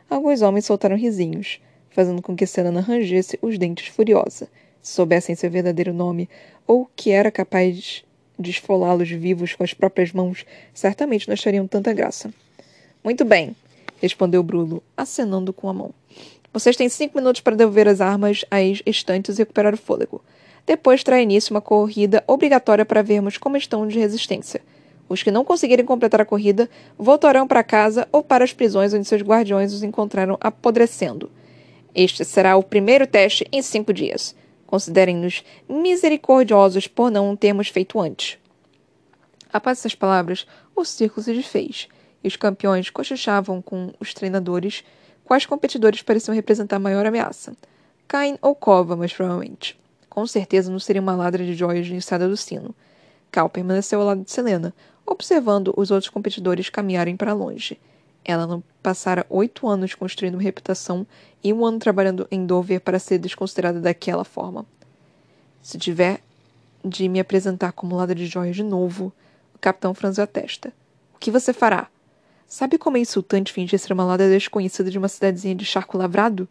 Alguns homens soltaram risinhos, fazendo com que Selena rangesse os dentes furiosa. Se soubessem seu verdadeiro nome, ou que era capaz de esfolá-los vivos com as próprias mãos, certamente não achariam tanta graça. Muito bem, respondeu Bruno, acenando com a mão. Vocês têm cinco minutos para devolver as armas às estantes e recuperar o fôlego. Depois terá início uma corrida obrigatória para vermos como estão de resistência. Os que não conseguirem completar a corrida voltarão para casa ou para as prisões onde seus guardiões os encontraram apodrecendo. Este será o primeiro teste em cinco dias. Considerem-nos misericordiosos por não termos feito antes. Após essas palavras, o círculo se desfez, e os campeões cochichavam com os treinadores quais competidores pareciam representar maior ameaça. Cain ou Cova, mas provavelmente. Com certeza não seria uma ladra de joias de ençada do sino. Cal permaneceu ao lado de Selena, observando os outros competidores caminharem para longe. Ela não passara oito anos construindo uma reputação e um ano trabalhando em Dover para ser desconsiderada daquela forma. Se tiver de me apresentar como ladra de joias de novo, o capitão franziu a testa. O que você fará? Sabe como é insultante fingir ser uma ladra desconhecida de uma cidadezinha de charco lavrado?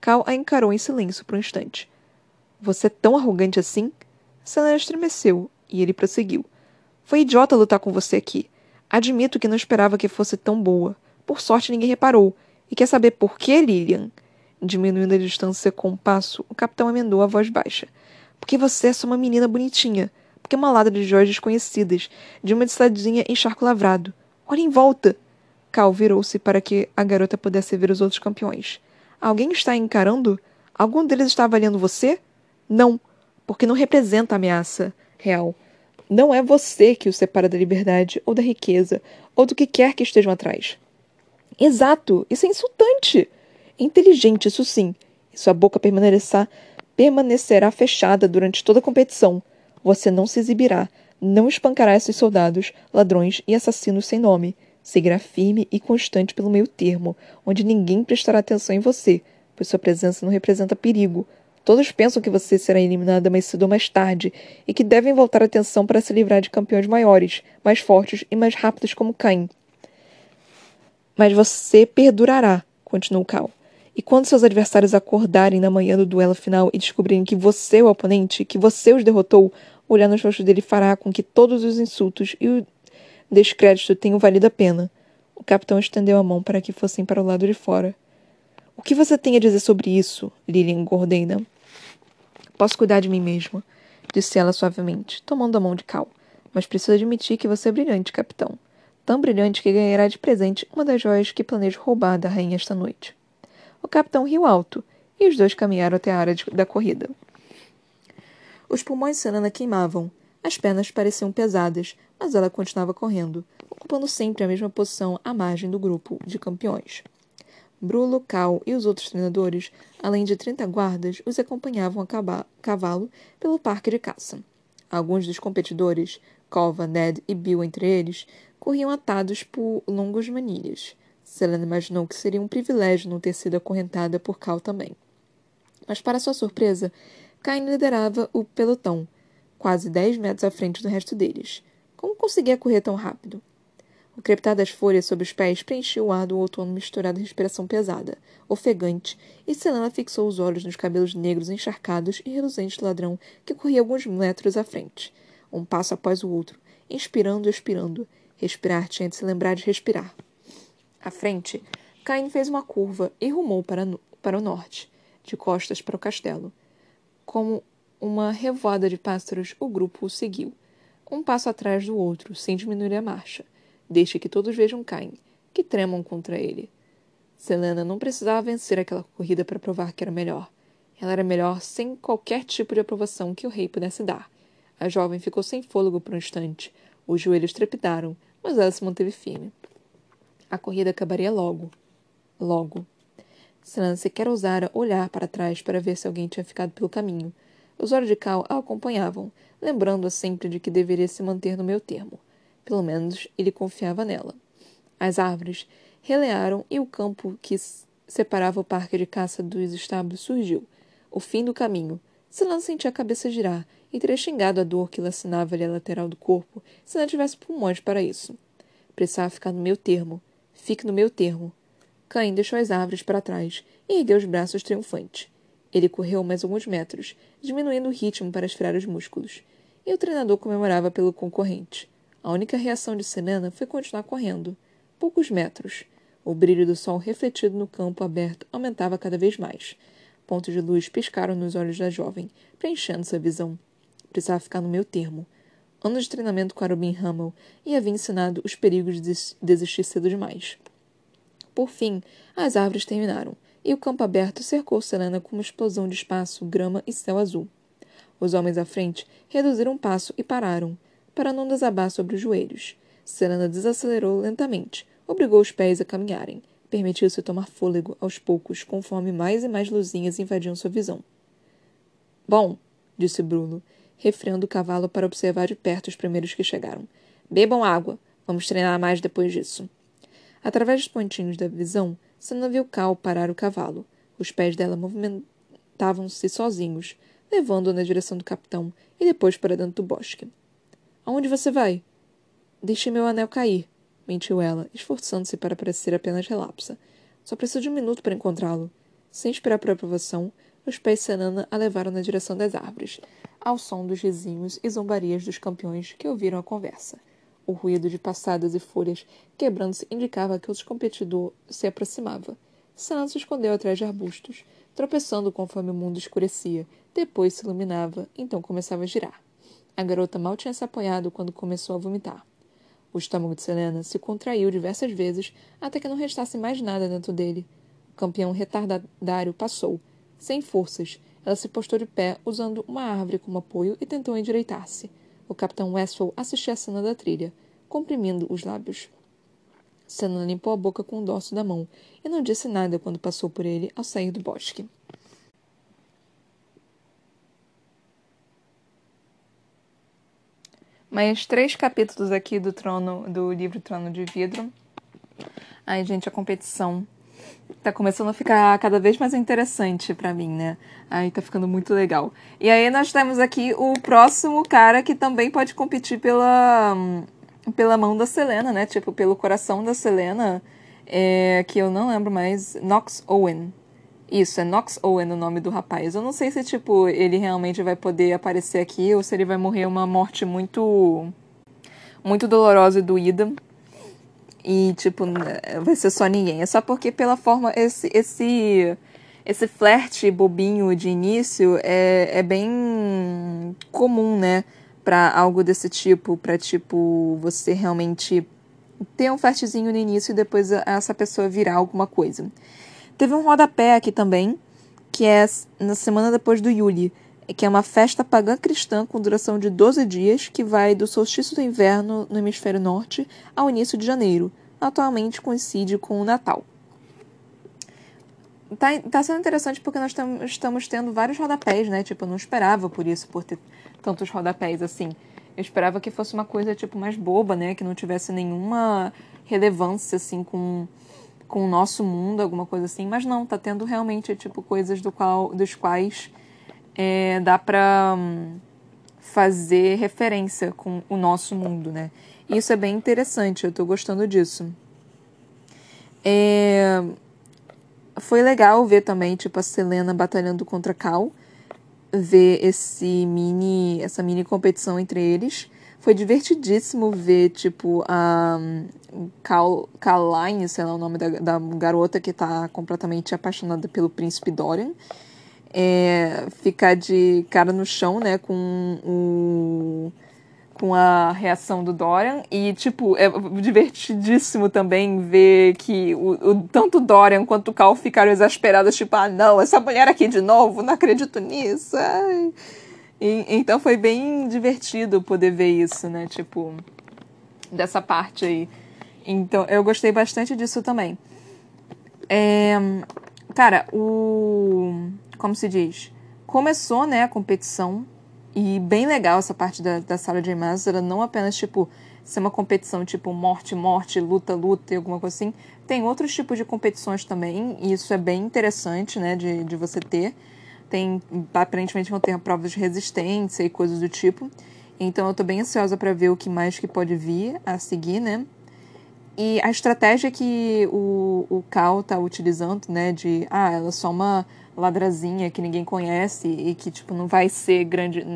Cal a encarou em silêncio por um instante. Você é tão arrogante assim? Selena estremeceu e ele prosseguiu. Foi idiota lutar com você aqui. Admito que não esperava que fosse tão boa. Por sorte, ninguém reparou. E quer saber por que, Lilian? Diminuindo a distância com um passo, o capitão emendou a voz baixa. Porque você é só uma menina bonitinha. Porque é uma ladra de joias desconhecidas, de uma cidadezinha em charco lavrado. Olhe em volta! Cal virou-se para que a garota pudesse ver os outros campeões. Alguém está encarando? Algum deles está avaliando você? Não, porque não representa ameaça real. Não é você que o separa da liberdade ou da riqueza ou do que quer que estejam atrás. Exato, isso é insultante. Inteligente, isso sim. E sua boca permanecerá, permanecerá fechada durante toda a competição. Você não se exibirá, não espancará esses soldados, ladrões e assassinos sem nome. Seguirá firme e constante pelo meio termo, onde ninguém prestará atenção em você, pois sua presença não representa perigo, Todos pensam que você será eliminada mais cedo ou mais tarde e que devem voltar a atenção para se livrar de campeões maiores, mais fortes e mais rápidos como Cain. Mas você perdurará, continuou Cal. E quando seus adversários acordarem na manhã do duelo final e descobrirem que você é o oponente, que você os derrotou, olhar nos rostos dele fará com que todos os insultos e o descrédito tenham valido a pena. O capitão estendeu a mão para que fossem para o lado de fora. O que você tem a dizer sobre isso, Lilian Gordena? Posso cuidar de mim mesma, disse ela suavemente, tomando a mão de Cal. Mas preciso admitir que você é brilhante, capitão. Tão brilhante que ganhará de presente uma das joias que planejo roubar da rainha esta noite. O capitão riu alto, e os dois caminharam até a área de, da corrida. Os pulmões de Selena queimavam, as pernas pareciam pesadas, mas ela continuava correndo, ocupando sempre a mesma posição à margem do grupo de campeões. Brulo, Cal e os outros treinadores, além de trinta guardas, os acompanhavam a cavalo pelo parque de caça. Alguns dos competidores, Cova, Ned e Bill entre eles, corriam atados por longos manilhas. Selena imaginou que seria um privilégio não ter sido acorrentada por Cal também. Mas, para sua surpresa, Cain liderava o pelotão, quase dez metros à frente do resto deles. Como conseguia correr tão rápido? O crepitar das folhas sob os pés preencheu o ar do outono misturado à respiração pesada, ofegante, e Selena fixou os olhos nos cabelos negros encharcados e reluzentes do ladrão que corria alguns metros à frente, um passo após o outro, inspirando e expirando. Respirar tinha de se lembrar de respirar. À frente, Cain fez uma curva e rumou para, no, para o norte, de costas para o castelo. Como uma revoada de pássaros, o grupo o seguiu, um passo atrás do outro, sem diminuir a marcha Deixe que todos vejam Cain, que tremam contra ele. Selena não precisava vencer aquela corrida para provar que era melhor. Ela era melhor sem qualquer tipo de aprovação que o rei pudesse dar. A jovem ficou sem fôlego por um instante. Os joelhos trepidaram, mas ela se manteve firme. A corrida acabaria logo. Logo. Selena sequer ousara olhar para trás para ver se alguém tinha ficado pelo caminho. Os olhos de Cal a acompanhavam, lembrando-a sempre de que deveria se manter no meu termo. Pelo menos ele confiava nela. As árvores relearam e o campo que separava o parque de caça dos estábulos surgiu. O fim do caminho. Silan sentia a cabeça girar e teria xingado a dor que lacinava-lhe a lateral do corpo se não tivesse pulmões para isso. Precisava ficar no meu termo. Fique no meu termo. Cain deixou as árvores para trás e ergueu os braços triunfante. Ele correu mais alguns metros, diminuindo o ritmo para esfriar os músculos. E o treinador comemorava pelo concorrente. A única reação de Selena foi continuar correndo. Poucos metros. O brilho do sol refletido no campo aberto aumentava cada vez mais. Pontos de luz piscaram nos olhos da jovem, preenchendo sua visão. Precisava ficar no meu termo. Anos de treinamento com Arubin Hamel e havia ensinado os perigos de desistir cedo demais. Por fim, as árvores terminaram, e o campo aberto cercou Selena com uma explosão de espaço, grama e céu azul. Os homens à frente reduziram um passo e pararam, para não desabar sobre os joelhos. Selena desacelerou lentamente, obrigou os pés a caminharem, permitiu-se tomar fôlego aos poucos, conforme mais e mais luzinhas invadiam sua visão. Bom, disse Bruno, refreando o cavalo para observar de perto os primeiros que chegaram. Bebam água. Vamos treinar mais depois disso. Através dos pontinhos da visão, Sana viu Cal parar o cavalo. Os pés dela movimentavam-se sozinhos, levando-o na direção do capitão e depois para dentro do bosque. Aonde você vai? Deixe meu anel cair, mentiu ela, esforçando-se para parecer apenas relapsa. Só preciso de um minuto para encontrá-lo. Sem esperar por aprovação, os pés de Sanana a levaram na direção das árvores, ao som dos risinhos e zombarias dos campeões que ouviram a conversa. O ruído de passadas e folhas quebrando-se indicava que o competidor se aproximava. Sanana se escondeu atrás de arbustos, tropeçando conforme o mundo escurecia, depois se iluminava, então começava a girar. A garota mal tinha se apoiado quando começou a vomitar. O estômago de Selena se contraiu diversas vezes até que não restasse mais nada dentro dele. O campeão retardatário passou. Sem forças, ela se postou de pé, usando uma árvore como apoio e tentou endireitar-se. O capitão Westphal assistia a cena da trilha, comprimindo os lábios. Selena limpou a boca com o dorso da mão e não disse nada quando passou por ele ao sair do bosque. mais três capítulos aqui do trono do livro Trono de Vidro. Ai, gente, a competição tá começando a ficar cada vez mais interessante para mim, né? Aí tá ficando muito legal. E aí nós temos aqui o próximo cara que também pode competir pela pela mão da Selena, né? Tipo, pelo coração da Selena, é, que eu não lembro mais, Knox Owen. Isso, é Knox Owen o nome do rapaz. Eu não sei se, tipo, ele realmente vai poder aparecer aqui ou se ele vai morrer uma morte muito. muito dolorosa e doída. E, tipo, vai ser só ninguém. É só porque, pela forma. Esse. esse esse flerte bobinho de início é, é bem comum, né? Pra algo desse tipo. Pra, tipo, você realmente ter um flertezinho no início e depois essa pessoa virar alguma coisa. Teve um rodapé aqui também, que é na semana depois do Yuli, que é uma festa pagã cristã com duração de 12 dias, que vai do solstício do inverno no hemisfério norte ao início de janeiro. Atualmente coincide com o Natal. Tá, tá sendo interessante porque nós tam, estamos tendo vários rodapés, né? Tipo, eu não esperava por isso, por ter tantos rodapés assim. Eu esperava que fosse uma coisa, tipo, mais boba, né? Que não tivesse nenhuma relevância, assim, com com o nosso mundo, alguma coisa assim, mas não, tá tendo realmente tipo coisas do qual, dos quais é, dá para hum, fazer referência com o nosso mundo, né? Isso é bem interessante, eu tô gostando disso. É, foi legal ver também tipo a Selena batalhando contra Cal, ver esse mini essa mini competição entre eles. Foi divertidíssimo ver, tipo, a Cal, Caline, sei lá o nome da, da garota que tá completamente apaixonada pelo príncipe Dorian. É, ficar de cara no chão, né, com o com a reação do Dorian e tipo é divertidíssimo também ver que o, o tanto Dorian quanto o Cal ficaram exasperados tipo ah não essa mulher aqui de novo não acredito nisso ai. E, então foi bem divertido poder ver isso, né? Tipo, dessa parte aí. Então, eu gostei bastante disso também. É, cara, o. Como se diz? começou, né, a competição. E bem legal essa parte da, da Sarah J. Maas. Era não apenas, tipo, ser uma competição tipo morte, morte, luta, luta e alguma coisa assim. Tem outros tipos de competições também. E isso é bem interessante, né, de, de você ter. Tem, aparentemente, vão ter provas de resistência e coisas do tipo. Então eu tô bem ansiosa para ver o que mais que pode vir a seguir, né? E a estratégia que o, o Cal tá utilizando, né, de ah, ela é só uma ladrazinha que ninguém conhece e que tipo não vai ser grande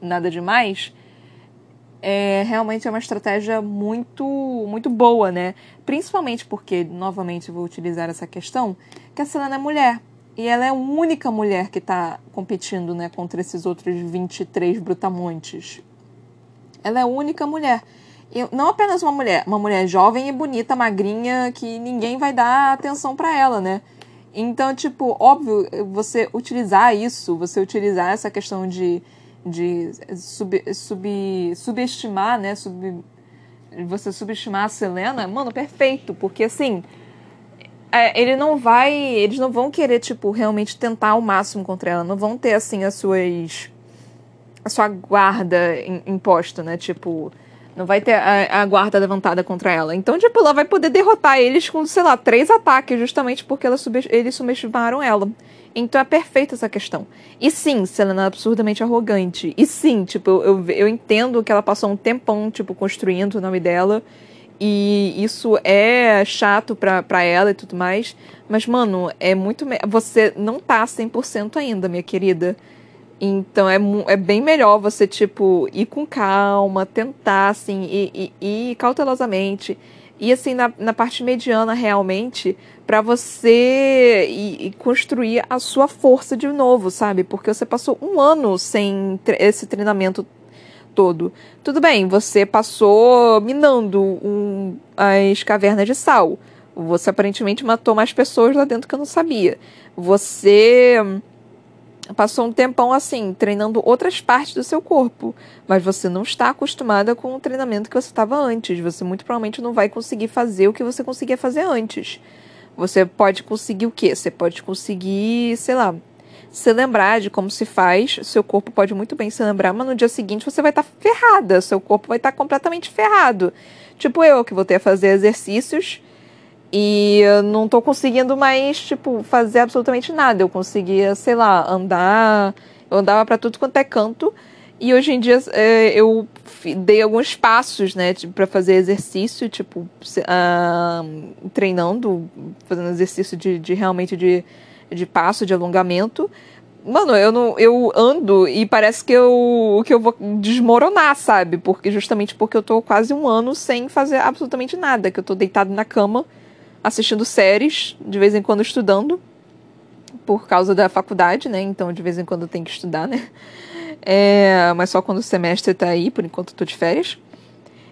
nada demais, é realmente é uma estratégia muito muito boa, né? Principalmente porque novamente vou utilizar essa questão que a Selena é mulher e ela é a única mulher que está competindo, né, contra esses outros 23 brutamontes. Ela é a única mulher. E não apenas uma mulher, uma mulher jovem e bonita, magrinha, que ninguém vai dar atenção para ela, né? Então, tipo, óbvio, você utilizar isso, você utilizar essa questão de, de sub, sub, subestimar, né? Sub, você subestimar a Selena, mano, perfeito, porque assim. É, ele não vai. Eles não vão querer, tipo, realmente tentar o máximo contra ela. Não vão ter, assim, as suas. a sua guarda imposta, né? Tipo não vai ter a, a, guarda levantada contra ela. Então, tipo, ela vai poder derrotar eles com, sei lá, três ataques, justamente porque ela eles subestimaram ela. Então é perfeita essa questão. E sim, Selena é absurdamente arrogante. E sim, tipo, eu, eu entendo que ela passou um tempão, tipo, construindo o nome dela. E isso é chato pra, pra ela e tudo mais. Mas, mano, é muito. Você não tá 100% ainda, minha querida. Então é, é bem melhor você, tipo, ir com calma, tentar, assim, e, e, e cautelosamente. E assim, na, na parte mediana, realmente, para você ir, ir, construir a sua força de novo, sabe? Porque você passou um ano sem esse treinamento todo. Tudo bem, você passou minando um, as cavernas de sal. Você aparentemente matou mais pessoas lá dentro que eu não sabia. Você passou um tempão assim, treinando outras partes do seu corpo, mas você não está acostumada com o treinamento que você estava antes. Você muito provavelmente não vai conseguir fazer o que você conseguia fazer antes. Você pode conseguir o quê? Você pode conseguir, sei lá, se lembrar de como se faz. Seu corpo pode muito bem se lembrar, mas no dia seguinte você vai estar tá ferrada. Seu corpo vai estar tá completamente ferrado. Tipo eu, que vou ter a fazer exercícios e eu não tô conseguindo mais, tipo, fazer absolutamente nada. Eu conseguia, sei lá, andar. Eu andava para tudo quanto é canto. E hoje em dia é, eu dei alguns passos, né, tipo, para fazer exercício, tipo, uh, treinando, fazendo exercício de, de realmente de, de passo, de alongamento. Mano, eu não, eu ando e parece que eu, que eu vou desmoronar, sabe? Porque justamente porque eu tô quase um ano sem fazer absolutamente nada, que eu tô deitado na cama assistindo séries, de vez em quando estudando, por causa da faculdade, né? Então, de vez em quando tem que estudar, né? É, mas só quando o semestre tá aí, por enquanto tô de férias.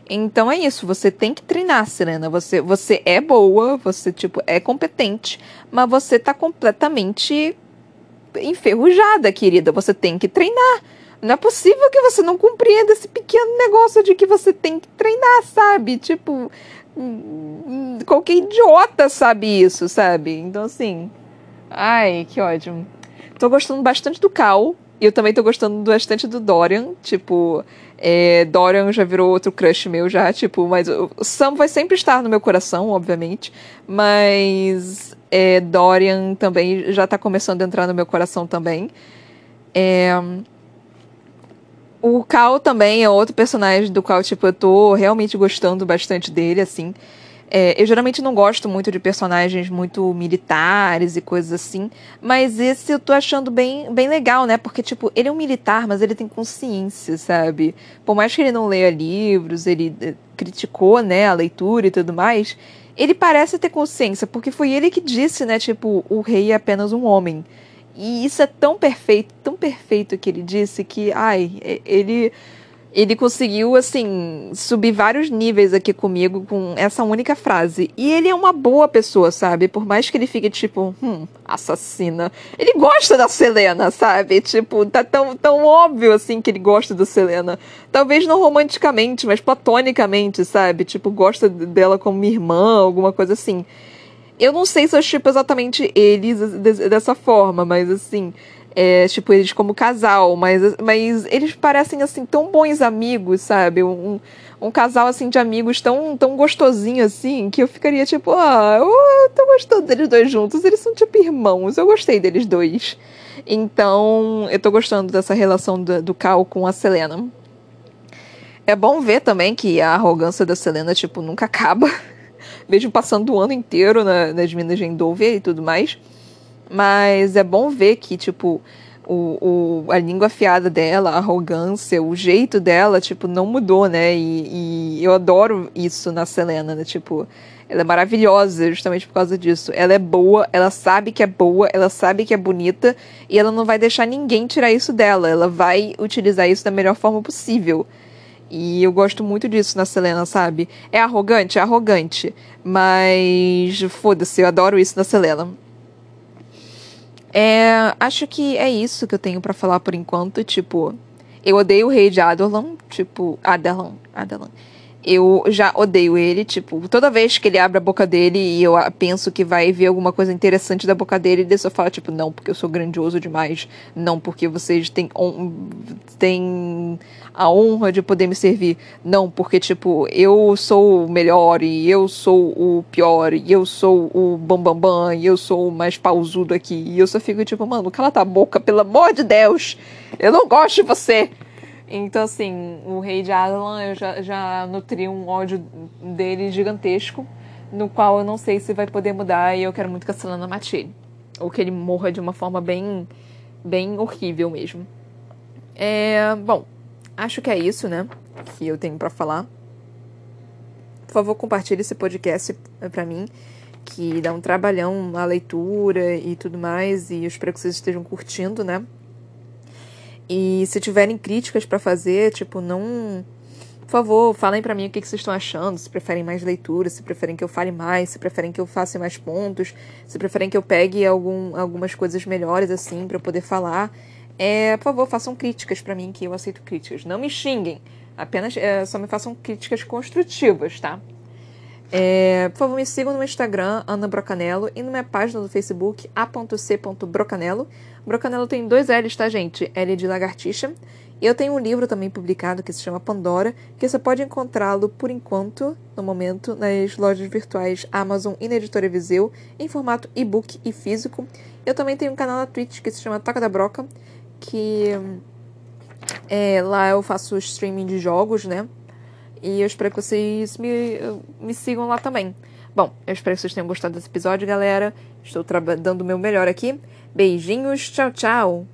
Então é isso, você tem que treinar, Serena. Você, você é boa, você, tipo, é competente, mas você tá completamente enferrujada, querida. Você tem que treinar. Não é possível que você não compreenda esse pequeno negócio de que você tem que treinar, sabe? Tipo, qualquer idiota sabe isso, sabe? Então, assim. Ai, que ódio. Tô gostando bastante do Cal. E eu também tô gostando bastante do Dorian. Tipo, é, Dorian já virou outro crush meu já, tipo, mas o Sam vai sempre estar no meu coração, obviamente. Mas é, Dorian também já tá começando a entrar no meu coração também. É, o Cal também é outro personagem do qual, tipo, eu tô realmente gostando bastante dele, assim. É, eu geralmente não gosto muito de personagens muito militares e coisas assim, mas esse eu tô achando bem, bem legal, né? Porque, tipo, ele é um militar, mas ele tem consciência, sabe? Por mais que ele não leia livros, ele eh, criticou, né, a leitura e tudo mais, ele parece ter consciência, porque foi ele que disse, né, tipo, o rei é apenas um homem. E isso é tão perfeito, tão perfeito que ele disse que, ai, ele ele conseguiu, assim, subir vários níveis aqui comigo com essa única frase. E ele é uma boa pessoa, sabe? Por mais que ele fique tipo, hum, assassina. Ele gosta da Selena, sabe? Tipo, tá tão, tão óbvio, assim, que ele gosta da Selena. Talvez não romanticamente, mas platonicamente, sabe? Tipo, gosta dela como irmã, alguma coisa assim. Eu não sei se eu tipo exatamente eles dessa forma, mas assim, é, tipo, eles como casal, mas, mas eles parecem, assim, tão bons amigos, sabe? Um, um casal, assim, de amigos tão, tão gostosinho, assim, que eu ficaria tipo, ah, eu tô gostando deles dois juntos, eles são tipo irmãos, eu gostei deles dois. Então, eu tô gostando dessa relação do, do Cal com a Selena. É bom ver também que a arrogância da Selena, tipo, nunca acaba. Vejo passando o ano inteiro na, nas minas de Endovia e tudo mais. Mas é bom ver que, tipo, o, o, a língua afiada dela, a arrogância, o jeito dela, tipo, não mudou, né? E, e eu adoro isso na Selena, né? Tipo, ela é maravilhosa justamente por causa disso. Ela é boa, ela sabe que é boa, ela sabe que é bonita e ela não vai deixar ninguém tirar isso dela. Ela vai utilizar isso da melhor forma possível. E eu gosto muito disso na Selena, sabe? É arrogante? É arrogante. Mas foda-se, eu adoro isso na Selena. É, acho que é isso que eu tenho para falar por enquanto. Tipo, eu odeio o rei de Adolan. Tipo, Adelan. Adelan eu já odeio ele, tipo, toda vez que ele abre a boca dele e eu penso que vai ver alguma coisa interessante da boca dele, ele só fala, tipo, não, porque eu sou grandioso demais, não, porque vocês têm, on têm a honra de poder me servir, não, porque, tipo, eu sou o melhor e eu sou o pior e eu sou o bambambam bam, bam, e eu sou o mais pausudo aqui, e eu só fico, tipo, mano, cala tua boca, pelo amor de Deus, eu não gosto de você. Então, assim, o rei de Aslan, eu já, já nutri um ódio dele gigantesco, no qual eu não sei se vai poder mudar e eu quero muito que a Selena mate ele. Ou que ele morra de uma forma bem, bem horrível mesmo. É, bom, acho que é isso, né? Que eu tenho para falar. Por favor, compartilhe esse podcast para mim, que dá um trabalhão a leitura e tudo mais, e eu espero que vocês estejam curtindo, né? E se tiverem críticas para fazer, tipo, não. Por favor, falem para mim o que, vocês estão achando. Se preferem mais leitura, se preferem que eu fale mais, se preferem que eu faça mais pontos, se preferem que eu pegue algum, algumas coisas melhores assim para poder falar. É, por favor, façam críticas para mim que eu aceito críticas. Não me xinguem, apenas é, só me façam críticas construtivas, tá? É, por favor, me sigam no Instagram, Ana Brocanello, e na minha página do Facebook, a.c.brocanello. Brocanello tem dois L's, tá, gente? L de lagartixa. E eu tenho um livro também publicado que se chama Pandora, que você pode encontrá-lo por enquanto, no momento, nas lojas virtuais Amazon e na editora Viseu, em formato e-book e físico. Eu também tenho um canal na Twitch que se chama Toca da Broca, que é, lá eu faço streaming de jogos, né? E eu espero que vocês me, me sigam lá também. Bom, eu espero que vocês tenham gostado desse episódio, galera. Estou dando o meu melhor aqui. Beijinhos, tchau, tchau!